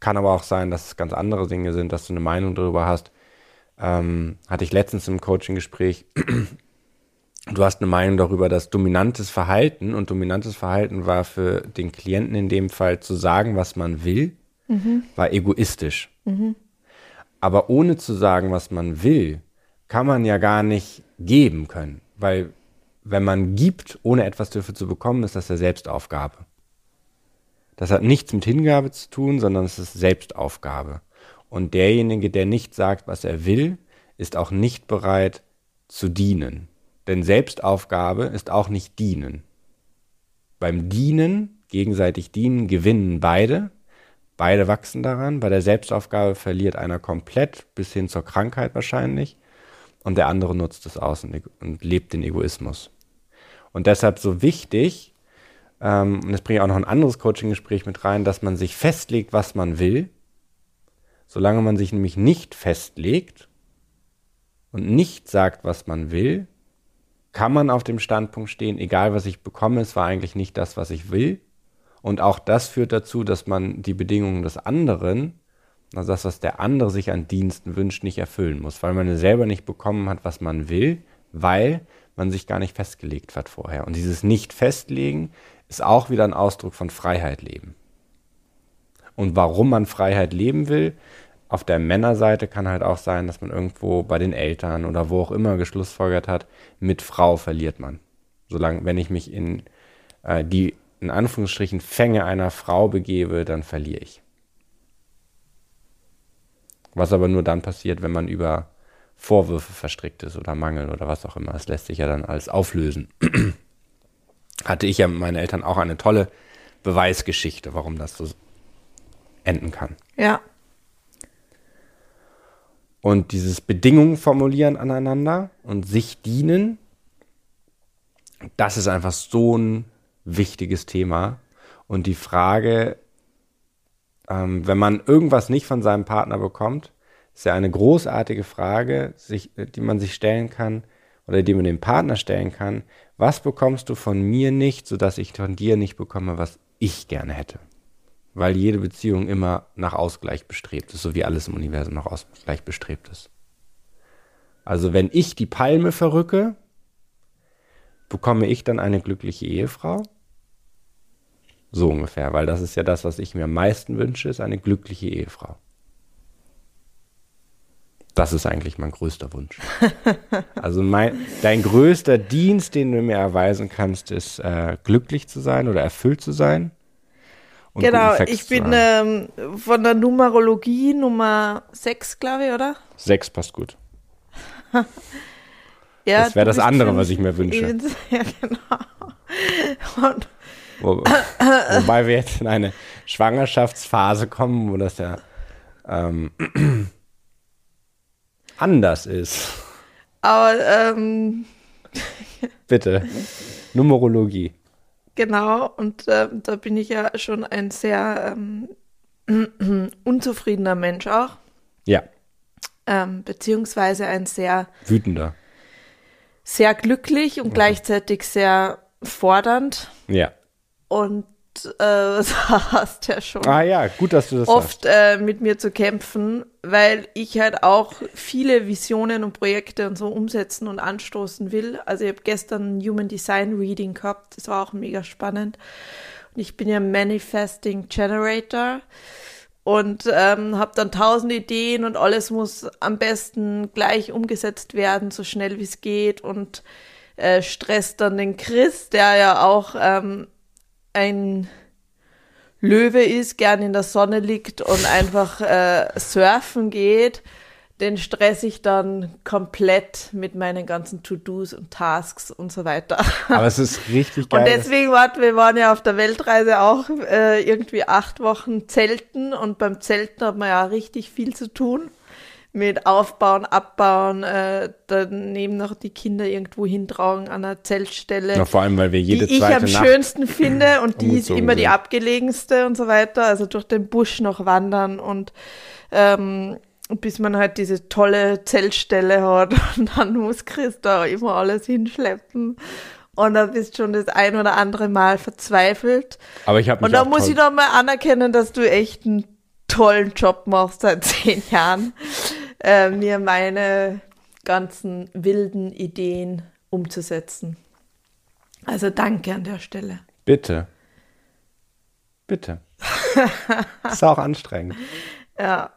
Kann aber auch sein, dass es ganz andere Dinge sind, dass du eine Meinung darüber hast. Ähm, hatte ich letztens im Coaching-Gespräch. Du hast eine Meinung darüber, dass dominantes Verhalten und dominantes Verhalten war für den Klienten in dem Fall zu sagen, was man will, mhm. war egoistisch. Mhm. Aber ohne zu sagen, was man will, kann man ja gar nicht geben können, weil wenn man gibt, ohne etwas dafür zu bekommen, ist das ja Selbstaufgabe. Das hat nichts mit Hingabe zu tun, sondern es ist Selbstaufgabe. Und derjenige, der nicht sagt, was er will, ist auch nicht bereit zu dienen. Denn Selbstaufgabe ist auch nicht dienen. Beim Dienen, gegenseitig dienen, gewinnen beide. Beide wachsen daran. Bei der Selbstaufgabe verliert einer komplett bis hin zur Krankheit wahrscheinlich. Und der andere nutzt es aus und, und lebt den Egoismus. Und deshalb so wichtig, ähm, und das bringe ich auch noch ein anderes Coaching-Gespräch mit rein, dass man sich festlegt, was man will. Solange man sich nämlich nicht festlegt und nicht sagt, was man will, kann man auf dem Standpunkt stehen, egal was ich bekomme, es war eigentlich nicht das, was ich will. Und auch das führt dazu, dass man die Bedingungen des anderen, also das, was der andere sich an Diensten wünscht, nicht erfüllen muss, weil man selber nicht bekommen hat, was man will, weil man sich gar nicht festgelegt hat vorher. Und dieses Nicht-Festlegen ist auch wieder ein Ausdruck von Freiheit leben. Und warum man Freiheit leben will, auf der Männerseite kann halt auch sein, dass man irgendwo bei den Eltern oder wo auch immer geschlussfolgert hat, mit Frau verliert man. Solange, wenn ich mich in äh, die, in Anführungsstrichen, Fänge einer Frau begebe, dann verliere ich. Was aber nur dann passiert, wenn man über Vorwürfe verstrickt ist oder Mangel oder was auch immer. Das lässt sich ja dann alles auflösen. Hatte ich ja mit meinen Eltern auch eine tolle Beweisgeschichte, warum das so enden kann. Ja. Und dieses Bedingungen formulieren aneinander und sich dienen, das ist einfach so ein wichtiges Thema. Und die Frage, ähm, wenn man irgendwas nicht von seinem Partner bekommt, ist ja eine großartige Frage, sich, die man sich stellen kann oder die man dem Partner stellen kann. Was bekommst du von mir nicht, sodass ich von dir nicht bekomme, was ich gerne hätte? weil jede Beziehung immer nach Ausgleich bestrebt ist, so wie alles im Universum nach Ausgleich bestrebt ist. Also wenn ich die Palme verrücke, bekomme ich dann eine glückliche Ehefrau? So ungefähr, weil das ist ja das, was ich mir am meisten wünsche, ist eine glückliche Ehefrau. Das ist eigentlich mein größter Wunsch. also mein, dein größter Dienst, den du mir erweisen kannst, ist äh, glücklich zu sein oder erfüllt zu sein genau, ich bin ähm, von der Numerologie Nummer 6, glaube ich, oder? 6 passt gut. ja, das wäre das andere, was ich mir wünsche. Ja, genau. Und Wo, wobei wir jetzt in eine Schwangerschaftsphase kommen, wo das ja ähm, anders ist. Aber ähm, bitte Numerologie. Genau, und äh, da bin ich ja schon ein sehr ähm, unzufriedener Mensch auch. Ja. Ähm, beziehungsweise ein sehr wütender. Sehr glücklich und okay. gleichzeitig sehr fordernd. Ja. Und äh, da hast ja schon ah, ja, gut, dass du das oft äh, mit mir zu kämpfen, weil ich halt auch viele Visionen und Projekte und so umsetzen und anstoßen will. Also ich habe gestern ein Human Design Reading gehabt, das war auch mega spannend. Und ich bin ja Manifesting Generator und ähm, habe dann tausend Ideen und alles muss am besten gleich umgesetzt werden, so schnell wie es geht und äh, stresst dann den Chris, der ja auch ähm, ein Löwe ist, gern in der Sonne liegt und einfach äh, surfen geht, den stress ich dann komplett mit meinen ganzen To-Dos und Tasks und so weiter. Aber es ist richtig geil. Und deswegen, warte, wir waren ja auf der Weltreise auch äh, irgendwie acht Wochen zelten und beim Zelten hat man ja richtig viel zu tun mit Aufbauen, Abbauen, äh, daneben noch die Kinder irgendwo hintragen an einer Zeltstelle. Ja, vor allem, weil wir jede die ich am Nacht schönsten finde und die ist immer sind. die abgelegenste und so weiter. Also durch den Busch noch wandern und ähm, bis man halt diese tolle Zeltstelle hat und dann muss Chris da immer alles hinschleppen. Und da bist schon das ein oder andere Mal verzweifelt. Aber ich habe Und da muss ich doch mal anerkennen, dass du echt einen tollen Job machst seit zehn Jahren äh, mir meine ganzen wilden Ideen umzusetzen. Also danke an der Stelle. Bitte. Bitte. ist auch anstrengend. Ja.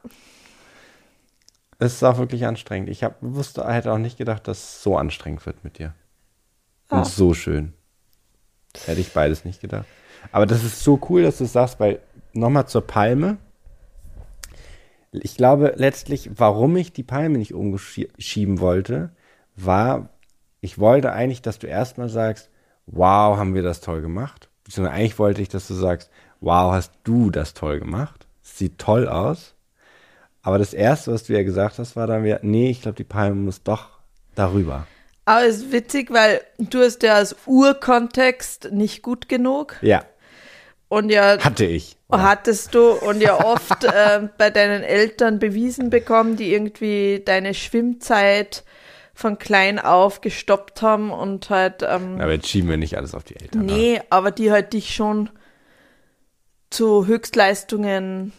Es ist auch wirklich anstrengend. Ich hab, wusste, hätte auch nicht gedacht, dass es so anstrengend wird mit dir. Und so schön. Hätte ich beides nicht gedacht. Aber das ist so cool, dass du es sagst, weil nochmal zur Palme ich glaube letztlich, warum ich die Palme nicht umschieben wollte, war, ich wollte eigentlich, dass du erstmal sagst, wow, haben wir das toll gemacht. Beziehungsweise eigentlich wollte ich, dass du sagst, wow, hast du das toll gemacht. Sieht toll aus. Aber das erste, was du ja gesagt hast, war dann wieder, nee, ich glaube, die Palme muss doch darüber. Aber es ist witzig, weil du hast ja als Urkontext nicht gut genug. Ja. Und ja. Hatte ich. Hattest du und ja oft äh, bei deinen Eltern bewiesen bekommen, die irgendwie deine Schwimmzeit von klein auf gestoppt haben und halt. Ähm, aber jetzt schieben wir nicht alles auf die Eltern. Nee, ne? aber die halt dich schon zu Höchstleistungen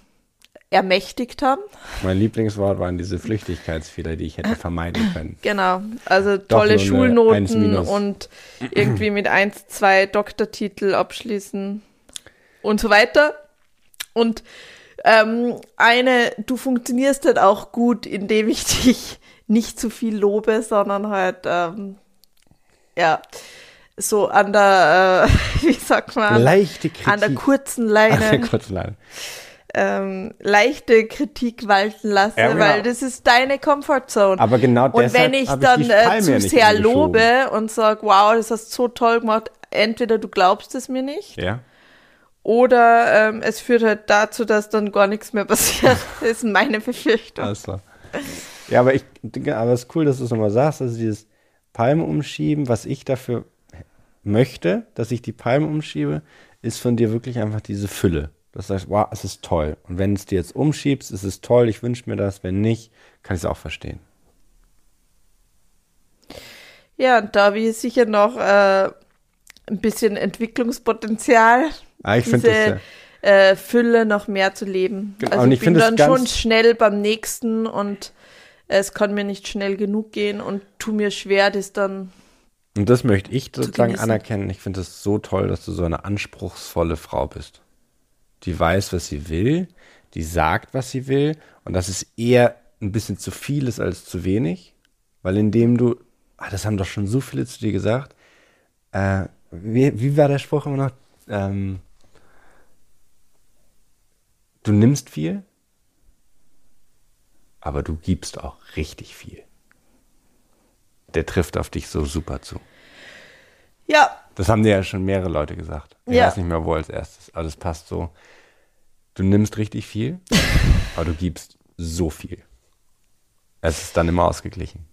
ermächtigt haben. Mein Lieblingswort waren diese Flüchtigkeitsfehler, die ich hätte vermeiden können. Genau, also tolle Schulnoten und irgendwie mit 1, 2 Doktortitel abschließen und so weiter. Und ähm, eine, du funktionierst halt auch gut, indem ich dich nicht zu viel lobe, sondern halt, ähm, ja, so an der, äh, wie sagt man? Leichte Kritik. An der kurzen Leine. An der kurzen Leine. Ähm, leichte Kritik walten lasse, ja, genau. weil das ist deine Comfortzone. Aber genau Und wenn ich dann ich äh, zu sehr lobe und sage, wow, das hast du so toll gemacht, entweder du glaubst es mir nicht. Ja. Oder ähm, es führt halt dazu, dass dann gar nichts mehr passiert. das ist meine Befürchtung. Also. Ja, aber ich, aber es ist cool, dass du es nochmal sagst, also dieses Palme umschieben, was ich dafür möchte, dass ich die Palme umschiebe, ist von dir wirklich einfach diese Fülle. Das heißt, wow, es ist toll. Und wenn es dir jetzt umschiebst, ist es toll, ich wünsche mir das. Wenn nicht, kann ich es auch verstehen. Ja, und da habe ich sicher noch äh, ein bisschen Entwicklungspotenzial. Ah, ich finde das. Äh, Fülle noch mehr zu leben. Genau, also ich, ich bin dann schon schnell beim nächsten und es kann mir nicht schnell genug gehen und tu mir schwer, das dann. Und das möchte ich sozusagen anerkennen. Ich finde es so toll, dass du so eine anspruchsvolle Frau bist. Die weiß, was sie will, die sagt, was sie will und dass es eher ein bisschen zu viel ist als zu wenig, weil indem du, ah, das haben doch schon so viele zu dir gesagt, äh, wie, wie war der Spruch immer noch? Ähm, du nimmst viel, aber du gibst auch richtig viel. Der trifft auf dich so super zu. Ja. Das haben dir ja schon mehrere Leute gesagt. Ich ja. weiß nicht mehr, wo als erstes, aber das passt so. Du nimmst richtig viel, aber du gibst so viel. Es ist dann immer ausgeglichen.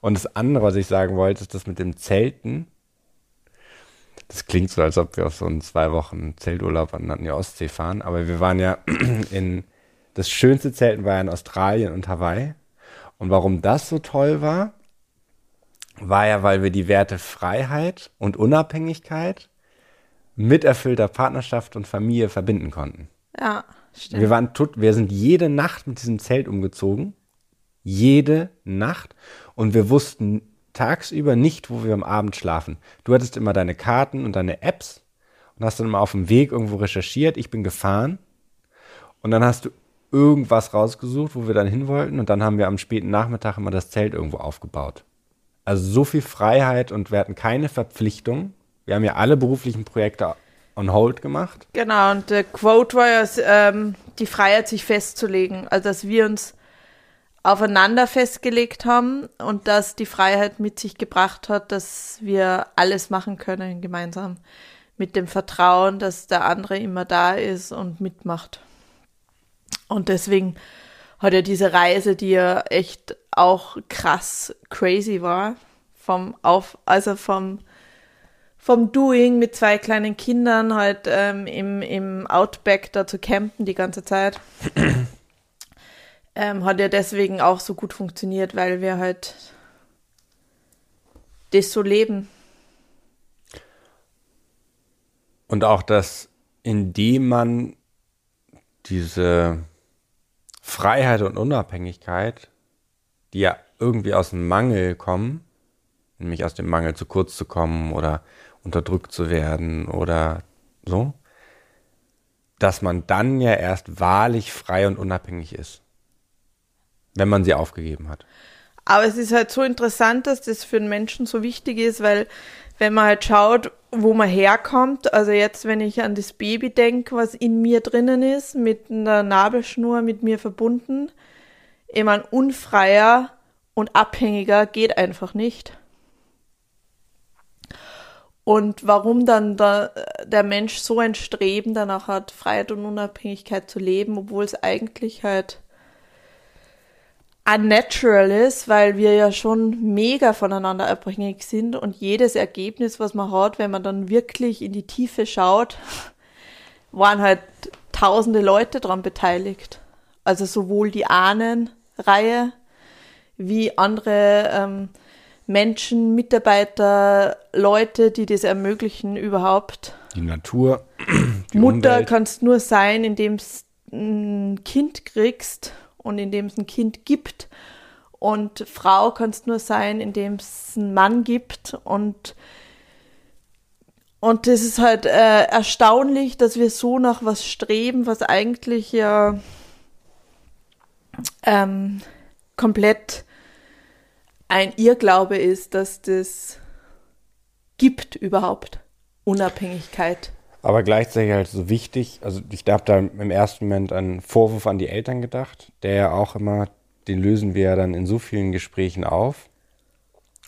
Und das andere, was ich sagen wollte, ist das mit dem Zelten. Das klingt so, als ob wir auf so einen zwei Wochen Zelturlaub an der Ostsee fahren, aber wir waren ja in das schönste Zelten war ja in Australien und Hawaii. Und warum das so toll war, war ja, weil wir die Werte Freiheit und Unabhängigkeit mit erfüllter Partnerschaft und Familie verbinden konnten. Ja, stimmt. Wir, waren tot, wir sind jede Nacht mit diesem Zelt umgezogen. Jede Nacht. Und wir wussten tagsüber nicht, wo wir am Abend schlafen. Du hattest immer deine Karten und deine Apps und hast dann immer auf dem Weg irgendwo recherchiert. Ich bin gefahren. Und dann hast du irgendwas rausgesucht, wo wir dann hin wollten. Und dann haben wir am späten Nachmittag immer das Zelt irgendwo aufgebaut. Also so viel Freiheit und wir hatten keine Verpflichtung. Wir haben ja alle beruflichen Projekte on hold gemacht. Genau, und der Quote war ja ähm, die Freiheit, sich festzulegen. Also, dass wir uns aufeinander festgelegt haben und dass die Freiheit mit sich gebracht hat, dass wir alles machen können gemeinsam. Mit dem Vertrauen, dass der andere immer da ist und mitmacht. Und deswegen hat er diese Reise, die ja echt auch krass crazy war, vom Auf, also vom, vom Doing mit zwei kleinen Kindern halt ähm, im, im Outback da zu campen die ganze Zeit. ähm, hat ja deswegen auch so gut funktioniert, weil wir halt das so leben. Und auch, dass indem man diese Freiheit und Unabhängigkeit, die ja irgendwie aus dem Mangel kommen, nämlich aus dem Mangel zu kurz zu kommen oder unterdrückt zu werden oder so, dass man dann ja erst wahrlich frei und unabhängig ist, wenn man sie aufgegeben hat. Aber es ist halt so interessant, dass das für einen Menschen so wichtig ist, weil wenn man halt schaut, wo man herkommt, also jetzt, wenn ich an das Baby denke, was in mir drinnen ist, mit einer Nabelschnur mit mir verbunden, immer ein unfreier und abhängiger geht einfach nicht. Und warum dann da, der Mensch so ein Streben danach hat, Freiheit und Unabhängigkeit zu leben, obwohl es eigentlich halt unnatural ist, weil wir ja schon mega voneinander abhängig sind und jedes Ergebnis, was man hat, wenn man dann wirklich in die Tiefe schaut, waren halt tausende Leute dran beteiligt. Also sowohl die Ahnenreihe wie andere ähm, Menschen, Mitarbeiter, Leute, die das ermöglichen überhaupt. Die Natur. Die Mutter Umwelt. kannst nur sein, indem es ein Kind kriegst und indem es ein Kind gibt. Und Frau kannst nur sein, indem es einen Mann gibt. Und, und das ist halt äh, erstaunlich, dass wir so nach was streben, was eigentlich ja ähm, komplett ein Irrglaube ist, dass das gibt überhaupt Unabhängigkeit. Aber gleichzeitig halt so wichtig, also ich habe da im ersten Moment an Vorwurf an die Eltern gedacht, der ja auch immer, den lösen wir ja dann in so vielen Gesprächen auf.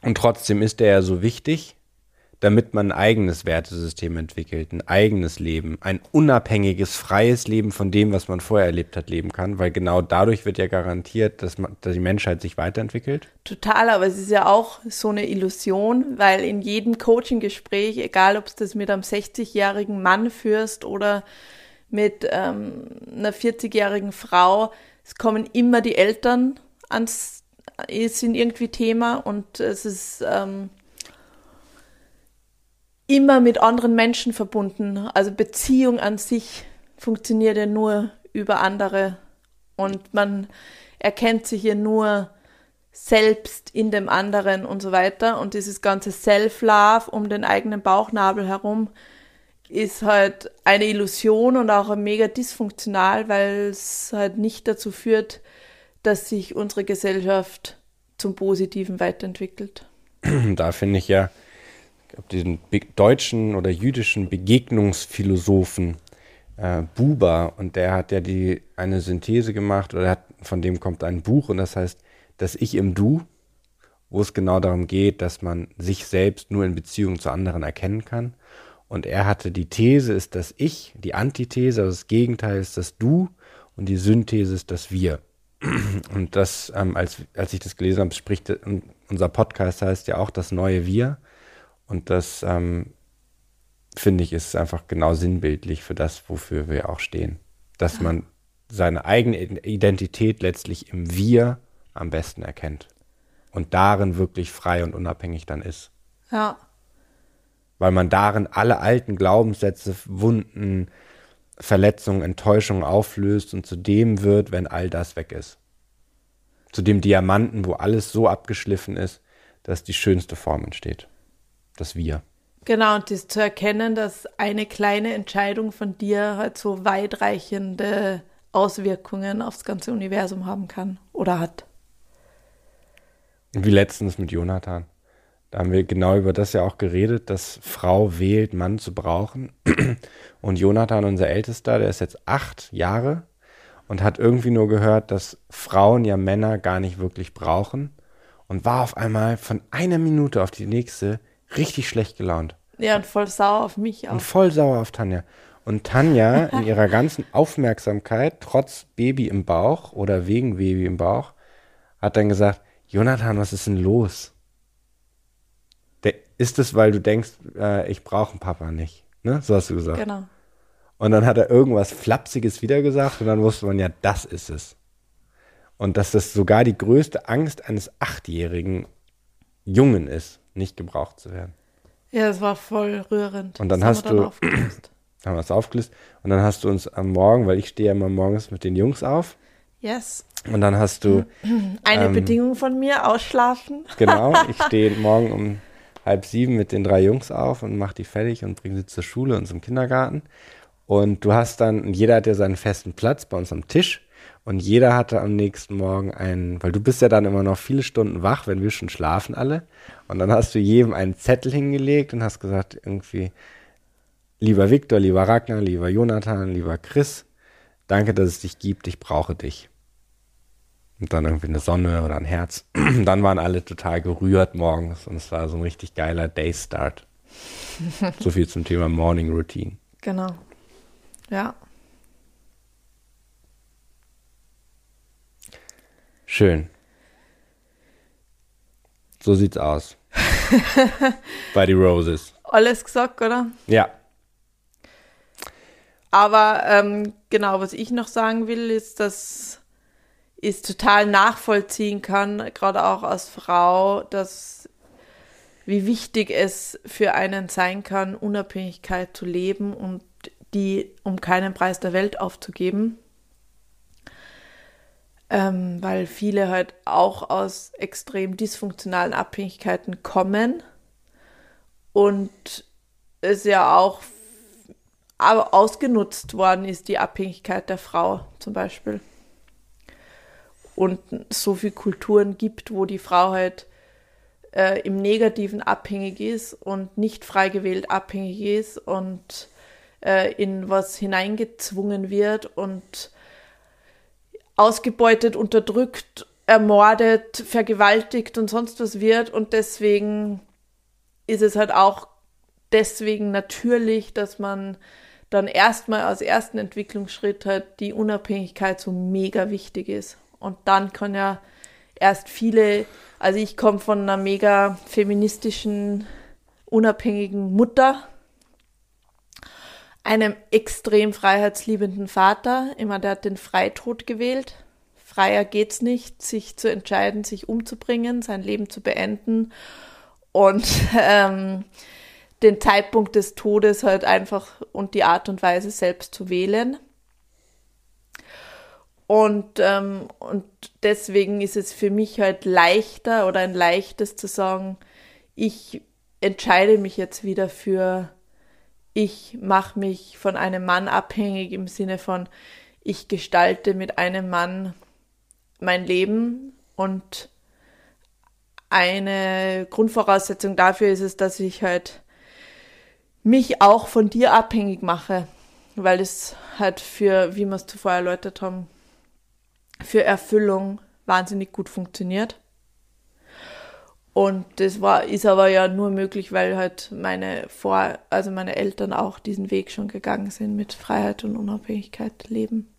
Und trotzdem ist der ja so wichtig, damit man ein eigenes Wertesystem entwickelt, ein eigenes Leben, ein unabhängiges, freies Leben von dem, was man vorher erlebt hat, leben kann, weil genau dadurch wird ja garantiert, dass, man, dass die Menschheit sich weiterentwickelt. Total, aber es ist ja auch so eine Illusion, weil in jedem Coaching-Gespräch, egal ob es das mit einem 60-jährigen Mann führst oder mit ähm, einer 40-jährigen Frau, es kommen immer die Eltern ans, sind irgendwie Thema und es ist ähm, immer mit anderen Menschen verbunden. Also Beziehung an sich funktioniert ja nur über andere und man erkennt sich ja nur selbst in dem anderen und so weiter. Und dieses ganze Self-Love um den eigenen Bauchnabel herum ist halt eine Illusion und auch mega dysfunktional, weil es halt nicht dazu führt, dass sich unsere Gesellschaft zum Positiven weiterentwickelt. Da finde ich ja, diesen deutschen oder jüdischen Begegnungsphilosophen äh, Buber und der hat ja die eine Synthese gemacht oder hat, von dem kommt ein Buch und das heißt das Ich im Du, wo es genau darum geht, dass man sich selbst nur in Beziehung zu anderen erkennen kann. Und er hatte die These ist das Ich, die Antithese, also das Gegenteil ist das Du und die Synthese ist das Wir. Und das, ähm, als, als ich das gelesen habe, spricht unser Podcast heißt ja auch das neue Wir. Und das ähm, finde ich ist einfach genau sinnbildlich für das, wofür wir auch stehen. Dass man seine eigene Identität letztlich im Wir am besten erkennt und darin wirklich frei und unabhängig dann ist. Ja. Weil man darin alle alten Glaubenssätze, Wunden, Verletzungen, Enttäuschungen auflöst und zu dem wird, wenn all das weg ist. Zu dem Diamanten, wo alles so abgeschliffen ist, dass die schönste Form entsteht das Wir. Genau, und das zu erkennen, dass eine kleine Entscheidung von dir halt so weitreichende Auswirkungen aufs ganze Universum haben kann oder hat. Wie letztens mit Jonathan. Da haben wir genau über das ja auch geredet, dass Frau wählt, Mann zu brauchen. Und Jonathan, unser Ältester, der ist jetzt acht Jahre und hat irgendwie nur gehört, dass Frauen ja Männer gar nicht wirklich brauchen und war auf einmal von einer Minute auf die nächste richtig schlecht gelaunt. Ja, und voll sauer auf mich auch. Und voll sauer auf Tanja. Und Tanja in ihrer ganzen Aufmerksamkeit, trotz Baby im Bauch oder wegen Baby im Bauch, hat dann gesagt, Jonathan, was ist denn los? Der, ist es, weil du denkst, äh, ich brauche einen Papa nicht? Ne? So hast du gesagt. Genau. Und dann hat er irgendwas Flapsiges wieder gesagt und dann wusste man ja, das ist es. Und dass das sogar die größte Angst eines achtjährigen Jungen ist nicht gebraucht zu werden. Ja, es war voll rührend. Und dann das hast haben wir du, dann haben wir es aufgelöst. Und dann hast du uns am Morgen, weil ich stehe ja immer morgens mit den Jungs auf. Yes. Und dann hast du. Eine ähm, Bedingung von mir, ausschlafen. Genau, ich stehe morgen um halb sieben mit den drei Jungs auf und mache die fertig und bringe sie zur Schule und zum Kindergarten. Und du hast dann, jeder hat ja seinen festen Platz bei uns am Tisch. Und jeder hatte am nächsten Morgen einen, weil du bist ja dann immer noch viele Stunden wach, wenn wir schon schlafen alle. Und dann hast du jedem einen Zettel hingelegt und hast gesagt, irgendwie, lieber Viktor, lieber Ragnar, lieber Jonathan, lieber Chris, danke, dass es dich gibt, ich brauche dich. Und dann irgendwie eine Sonne oder ein Herz. dann waren alle total gerührt morgens und es war so ein richtig geiler Daystart. so viel zum Thema Morning Routine. Genau. Ja. Schön. So sieht's aus. Bei die Roses. Alles gesagt, oder? Ja. Aber ähm, genau, was ich noch sagen will, ist, dass ich total nachvollziehen kann, gerade auch als Frau, dass wie wichtig es für einen sein kann, Unabhängigkeit zu leben und die um keinen Preis der Welt aufzugeben ähm, weil viele halt auch aus extrem dysfunktionalen Abhängigkeiten kommen und es ja auch aber ausgenutzt worden ist, die Abhängigkeit der Frau zum Beispiel. Und so viele Kulturen gibt, wo die Frau halt äh, im Negativen abhängig ist und nicht frei gewählt abhängig ist und äh, in was hineingezwungen wird und ausgebeutet, unterdrückt, ermordet, vergewaltigt und sonst was wird. Und deswegen ist es halt auch deswegen natürlich, dass man dann erstmal als ersten Entwicklungsschritt halt die Unabhängigkeit so mega wichtig ist. Und dann kann ja erst viele, also ich komme von einer mega feministischen, unabhängigen Mutter, einem extrem freiheitsliebenden Vater. Immer der hat den Freitod gewählt. Freier geht's nicht, sich zu entscheiden, sich umzubringen, sein Leben zu beenden und ähm, den Zeitpunkt des Todes halt einfach und die Art und Weise selbst zu wählen. Und, ähm, und deswegen ist es für mich halt leichter oder ein leichtes zu sagen, ich entscheide mich jetzt wieder für ich mache mich von einem Mann abhängig im Sinne von, ich gestalte mit einem Mann mein Leben und eine Grundvoraussetzung dafür ist es, dass ich halt mich auch von dir abhängig mache, weil es halt für, wie wir es zuvor erläutert haben, für Erfüllung wahnsinnig gut funktioniert. Und das war, ist aber ja nur möglich, weil halt meine Vor-, also meine Eltern auch diesen Weg schon gegangen sind mit Freiheit und Unabhängigkeit leben.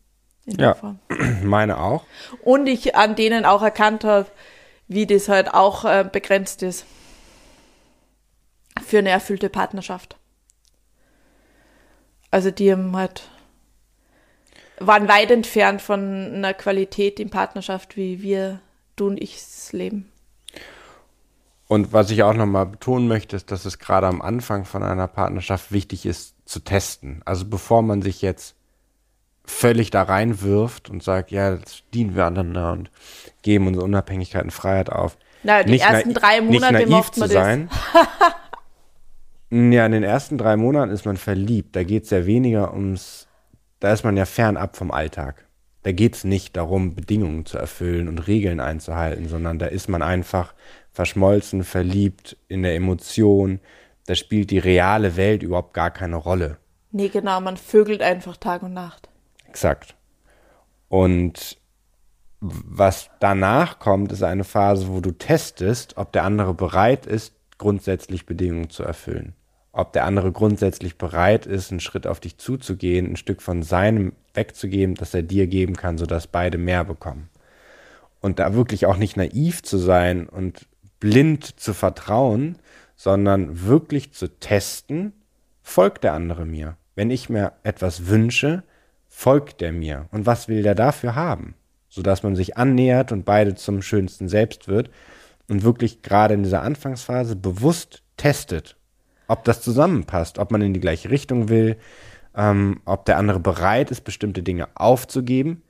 In ja, Form. meine auch. Und ich an denen auch erkannt habe, wie das halt auch äh, begrenzt ist für eine erfüllte Partnerschaft. Also die haben halt waren weit entfernt von einer Qualität in Partnerschaft, wie wir, du und ich leben. Und was ich auch nochmal betonen möchte, ist, dass es gerade am Anfang von einer Partnerschaft wichtig ist, zu testen. Also bevor man sich jetzt völlig da reinwirft und sagt, ja, jetzt dienen wir aneinander und geben unsere Unabhängigkeit und Freiheit auf. Na, die nicht ersten drei Monate nicht naiv zu sein. ja, in den ersten drei Monaten ist man verliebt. Da geht es ja weniger ums, da ist man ja fernab vom Alltag. Da geht es nicht darum, Bedingungen zu erfüllen und Regeln einzuhalten, sondern da ist man einfach verschmolzen, verliebt, in der Emotion. Da spielt die reale Welt überhaupt gar keine Rolle. Nee, genau, man vögelt einfach Tag und Nacht. Exakt. Und was danach kommt, ist eine Phase, wo du testest, ob der andere bereit ist, grundsätzlich Bedingungen zu erfüllen. Ob der andere grundsätzlich bereit ist, einen Schritt auf dich zuzugehen, ein Stück von seinem wegzugeben, das er dir geben kann, sodass beide mehr bekommen. Und da wirklich auch nicht naiv zu sein und blind zu vertrauen, sondern wirklich zu testen, folgt der andere mir. Wenn ich mir etwas wünsche, folgt er mir. Und was will der dafür haben? Sodass man sich annähert und beide zum schönsten selbst wird und wirklich gerade in dieser Anfangsphase bewusst testet, ob das zusammenpasst, ob man in die gleiche Richtung will, ähm, ob der andere bereit ist, bestimmte Dinge aufzugeben,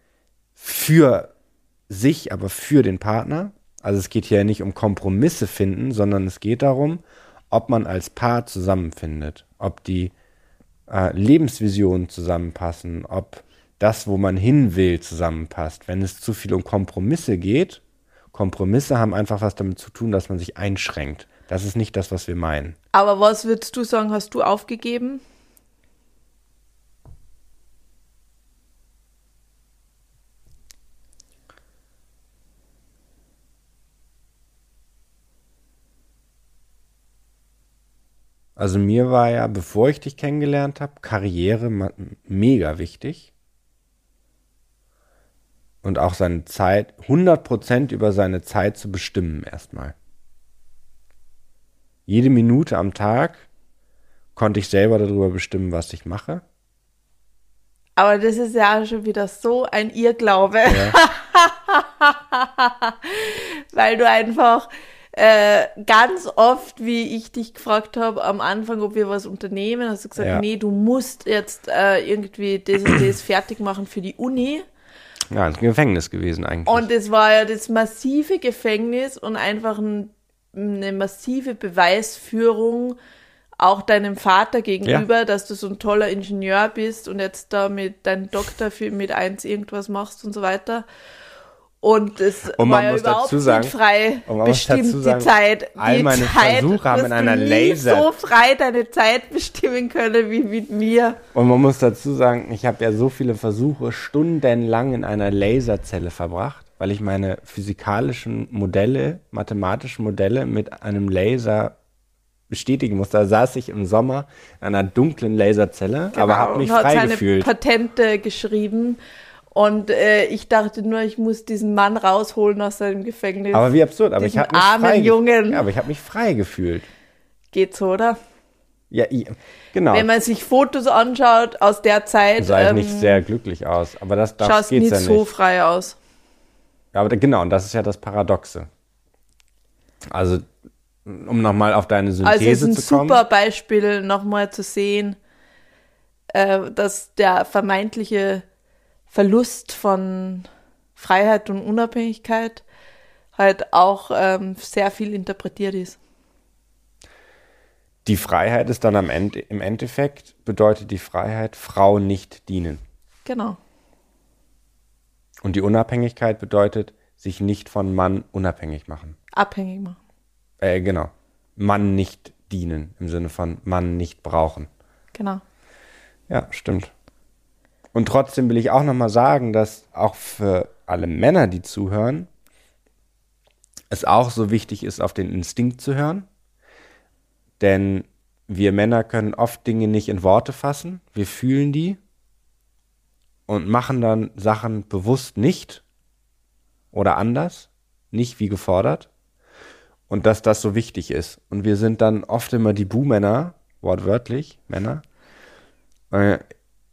für sich, aber für den Partner also es geht hier nicht um Kompromisse finden, sondern es geht darum, ob man als Paar zusammenfindet, ob die äh, Lebensvisionen zusammenpassen, ob das, wo man hin will, zusammenpasst. Wenn es zu viel um Kompromisse geht, Kompromisse haben einfach was damit zu tun, dass man sich einschränkt. Das ist nicht das, was wir meinen. Aber was würdest du sagen, hast du aufgegeben? Also mir war ja, bevor ich dich kennengelernt habe, Karriere mega wichtig. Und auch seine Zeit, 100% über seine Zeit zu bestimmen erstmal. Jede Minute am Tag konnte ich selber darüber bestimmen, was ich mache. Aber das ist ja schon wieder so ein Irrglaube. Ja. Weil du einfach äh, ganz oft, wie ich dich gefragt habe am Anfang, ob wir was unternehmen, hast du gesagt, ja. nee, du musst jetzt äh, irgendwie das und das fertig machen für die Uni. Ja, ein Gefängnis gewesen eigentlich. Und es war ja das massive Gefängnis und einfach ein, eine massive Beweisführung auch deinem Vater gegenüber, ja. dass du so ein toller Ingenieur bist und jetzt da mit deinem Doktor für, mit eins irgendwas machst und so weiter. Und es und war ja überhaupt sagen, nicht frei bestimmt, sagen, die Zeit. Die all meine Zeit Versuche haben in einer Laser... so frei deine Zeit bestimmen können wie mit mir. Und man muss dazu sagen, ich habe ja so viele Versuche stundenlang in einer Laserzelle verbracht, weil ich meine physikalischen Modelle, mathematischen Modelle mit einem Laser bestätigen muss. Da saß ich im Sommer in einer dunklen Laserzelle, genau, aber habe mich frei gefühlt. Patente geschrieben und äh, ich dachte nur, ich muss diesen Mann rausholen aus seinem Gefängnis. Aber wie absurd, aber ich habe mich armen frei Jungen. Ja, aber ich habe mich frei gefühlt. Geht so, oder? Ja, genau. Wenn man sich Fotos anschaut aus der Zeit, sah ähm, nicht sehr glücklich aus, aber das, das schaust geht's nicht ja nicht so frei aus. Ja, aber genau, und das ist ja das Paradoxe. Also um nochmal auf deine Synthese zu kommen. Also es ist ein super Beispiel, nochmal zu sehen, äh, dass der vermeintliche Verlust von Freiheit und Unabhängigkeit halt auch ähm, sehr viel interpretiert ist. Die Freiheit ist dann am Ende, im Endeffekt bedeutet die Freiheit, Frau nicht dienen. Genau. Und die Unabhängigkeit bedeutet, sich nicht von Mann unabhängig machen. Abhängig machen. Äh, genau. Mann nicht dienen, im Sinne von Mann nicht brauchen. Genau. Ja, stimmt. Und trotzdem will ich auch nochmal sagen, dass auch für alle Männer, die zuhören, es auch so wichtig ist, auf den Instinkt zu hören. Denn wir Männer können oft Dinge nicht in Worte fassen. Wir fühlen die und machen dann Sachen bewusst nicht oder anders, nicht wie gefordert und dass das so wichtig ist. Und wir sind dann oft immer die Bu-Männer, wortwörtlich, Männer. Äh,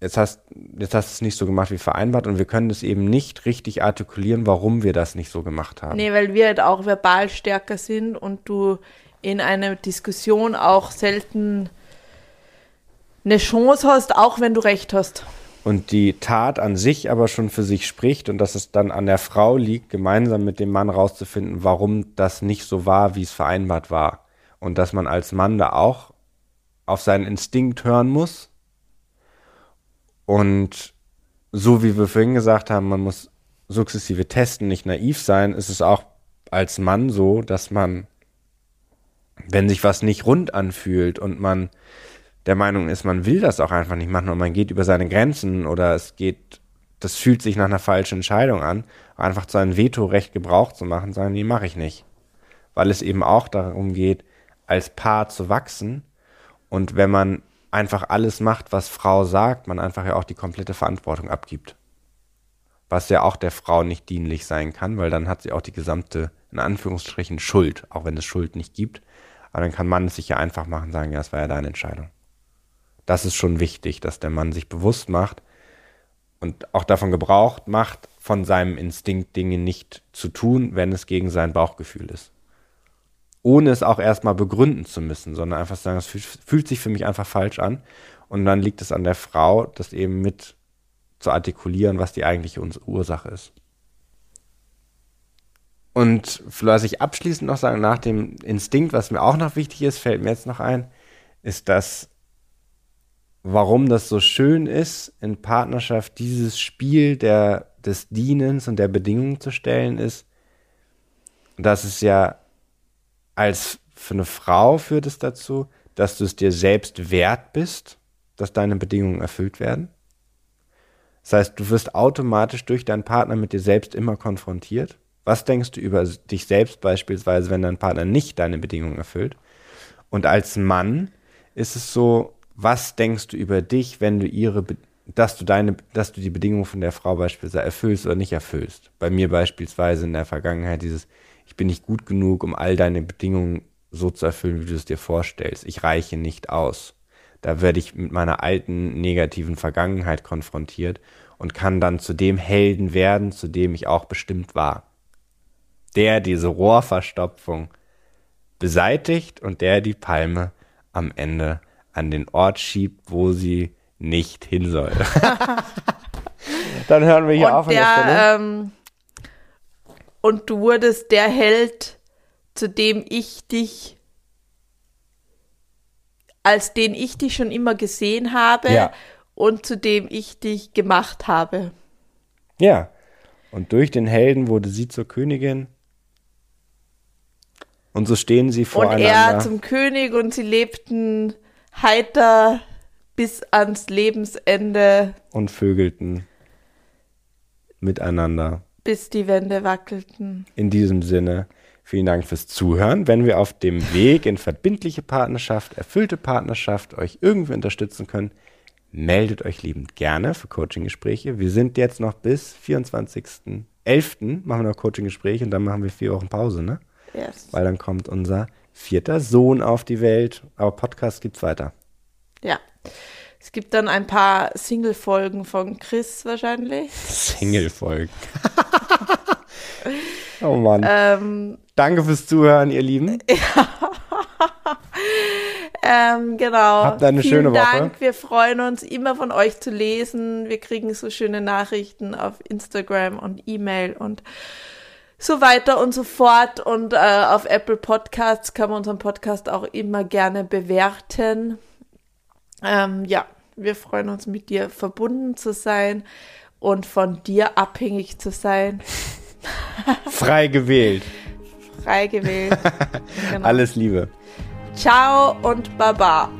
jetzt hast, jetzt hast du es nicht so gemacht wie vereinbart und wir können es eben nicht richtig artikulieren, warum wir das nicht so gemacht haben. Nee, weil wir halt auch verbal stärker sind und du in einer Diskussion auch selten eine Chance hast, auch wenn du recht hast und die Tat an sich aber schon für sich spricht und dass es dann an der Frau liegt, gemeinsam mit dem Mann rauszufinden, warum das nicht so war, wie es vereinbart war. Und dass man als Mann da auch auf seinen Instinkt hören muss. Und so wie wir vorhin gesagt haben, man muss sukzessive testen, nicht naiv sein, ist es auch als Mann so, dass man, wenn sich was nicht rund anfühlt und man der Meinung ist, man will das auch einfach nicht machen und man geht über seine Grenzen oder es geht, das fühlt sich nach einer falschen Entscheidung an, einfach sein Vetorecht Gebrauch zu machen, sagen, nee, mache ich nicht. Weil es eben auch darum geht, als Paar zu wachsen und wenn man einfach alles macht, was Frau sagt, man einfach ja auch die komplette Verantwortung abgibt. Was ja auch der Frau nicht dienlich sein kann, weil dann hat sie auch die gesamte, in Anführungsstrichen, Schuld, auch wenn es Schuld nicht gibt. Aber dann kann man es sich ja einfach machen, sagen, ja, das war ja deine Entscheidung das ist schon wichtig, dass der Mann sich bewusst macht und auch davon Gebrauch macht, von seinem Instinkt Dinge nicht zu tun, wenn es gegen sein Bauchgefühl ist. Ohne es auch erstmal begründen zu müssen, sondern einfach sagen, es fühlt sich für mich einfach falsch an. Und dann liegt es an der Frau, das eben mit zu artikulieren, was die eigentliche Ursache ist. Und was ich abschließend noch sagen, nach dem Instinkt, was mir auch noch wichtig ist, fällt mir jetzt noch ein, ist, dass warum das so schön ist, in Partnerschaft dieses Spiel der, des Dienens und der Bedingungen zu stellen, ist, dass es ja als für eine Frau führt es dazu, dass du es dir selbst wert bist, dass deine Bedingungen erfüllt werden. Das heißt, du wirst automatisch durch deinen Partner mit dir selbst immer konfrontiert. Was denkst du über dich selbst beispielsweise, wenn dein Partner nicht deine Bedingungen erfüllt? Und als Mann ist es so, was denkst du über dich, wenn du ihre, dass du deine, dass du die Bedingungen von der Frau beispielsweise erfüllst oder nicht erfüllst? Bei mir beispielsweise in der Vergangenheit dieses, ich bin nicht gut genug, um all deine Bedingungen so zu erfüllen, wie du es dir vorstellst. Ich reiche nicht aus. Da werde ich mit meiner alten negativen Vergangenheit konfrontiert und kann dann zu dem Helden werden, zu dem ich auch bestimmt war. Der diese Rohrverstopfung beseitigt und der die Palme am Ende an den Ort schiebt, wo sie nicht hin soll. Dann hören wir hier und auf an der, der Stelle. Ähm, und du wurdest der Held, zu dem ich dich, als den ich dich schon immer gesehen habe Ja. und zu dem ich dich gemacht habe. Ja. Und durch den Helden wurde sie zur Königin. Und so stehen sie Und voreinander. er zum König und sie lebten heiter bis ans Lebensende, und vögelten miteinander. Bis die Wände wackelten. In diesem Sinne, vielen Dank fürs Zuhören. Wenn wir auf dem Weg in verbindliche Partnerschaft, erfüllte Partnerschaft euch irgendwie unterstützen können, meldet euch liebend gerne für Coaching-Gespräche. Wir sind jetzt noch bis 24.11. machen wir noch Coaching-Gespräche und dann machen wir vier Wochen Pause, ne? Yes. Weil dann kommt unser vierter Sohn auf die Welt. Aber Podcast gibt's weiter. Ja. Es gibt dann ein paar Single-Folgen von Chris wahrscheinlich. Single-Folgen. oh Mann. Ähm, Danke fürs Zuhören, ihr Lieben. ähm, genau. Habt eine Vielen schöne Woche. Dank. Wir freuen uns immer von euch zu lesen. Wir kriegen so schöne Nachrichten auf Instagram und E-Mail und so weiter und so fort. Und äh, auf Apple Podcasts kann man unseren Podcast auch immer gerne bewerten. Ähm, ja, wir freuen uns mit dir verbunden zu sein und von dir abhängig zu sein. Frei gewählt. Frei gewählt. Genau. Alles Liebe. Ciao und Baba.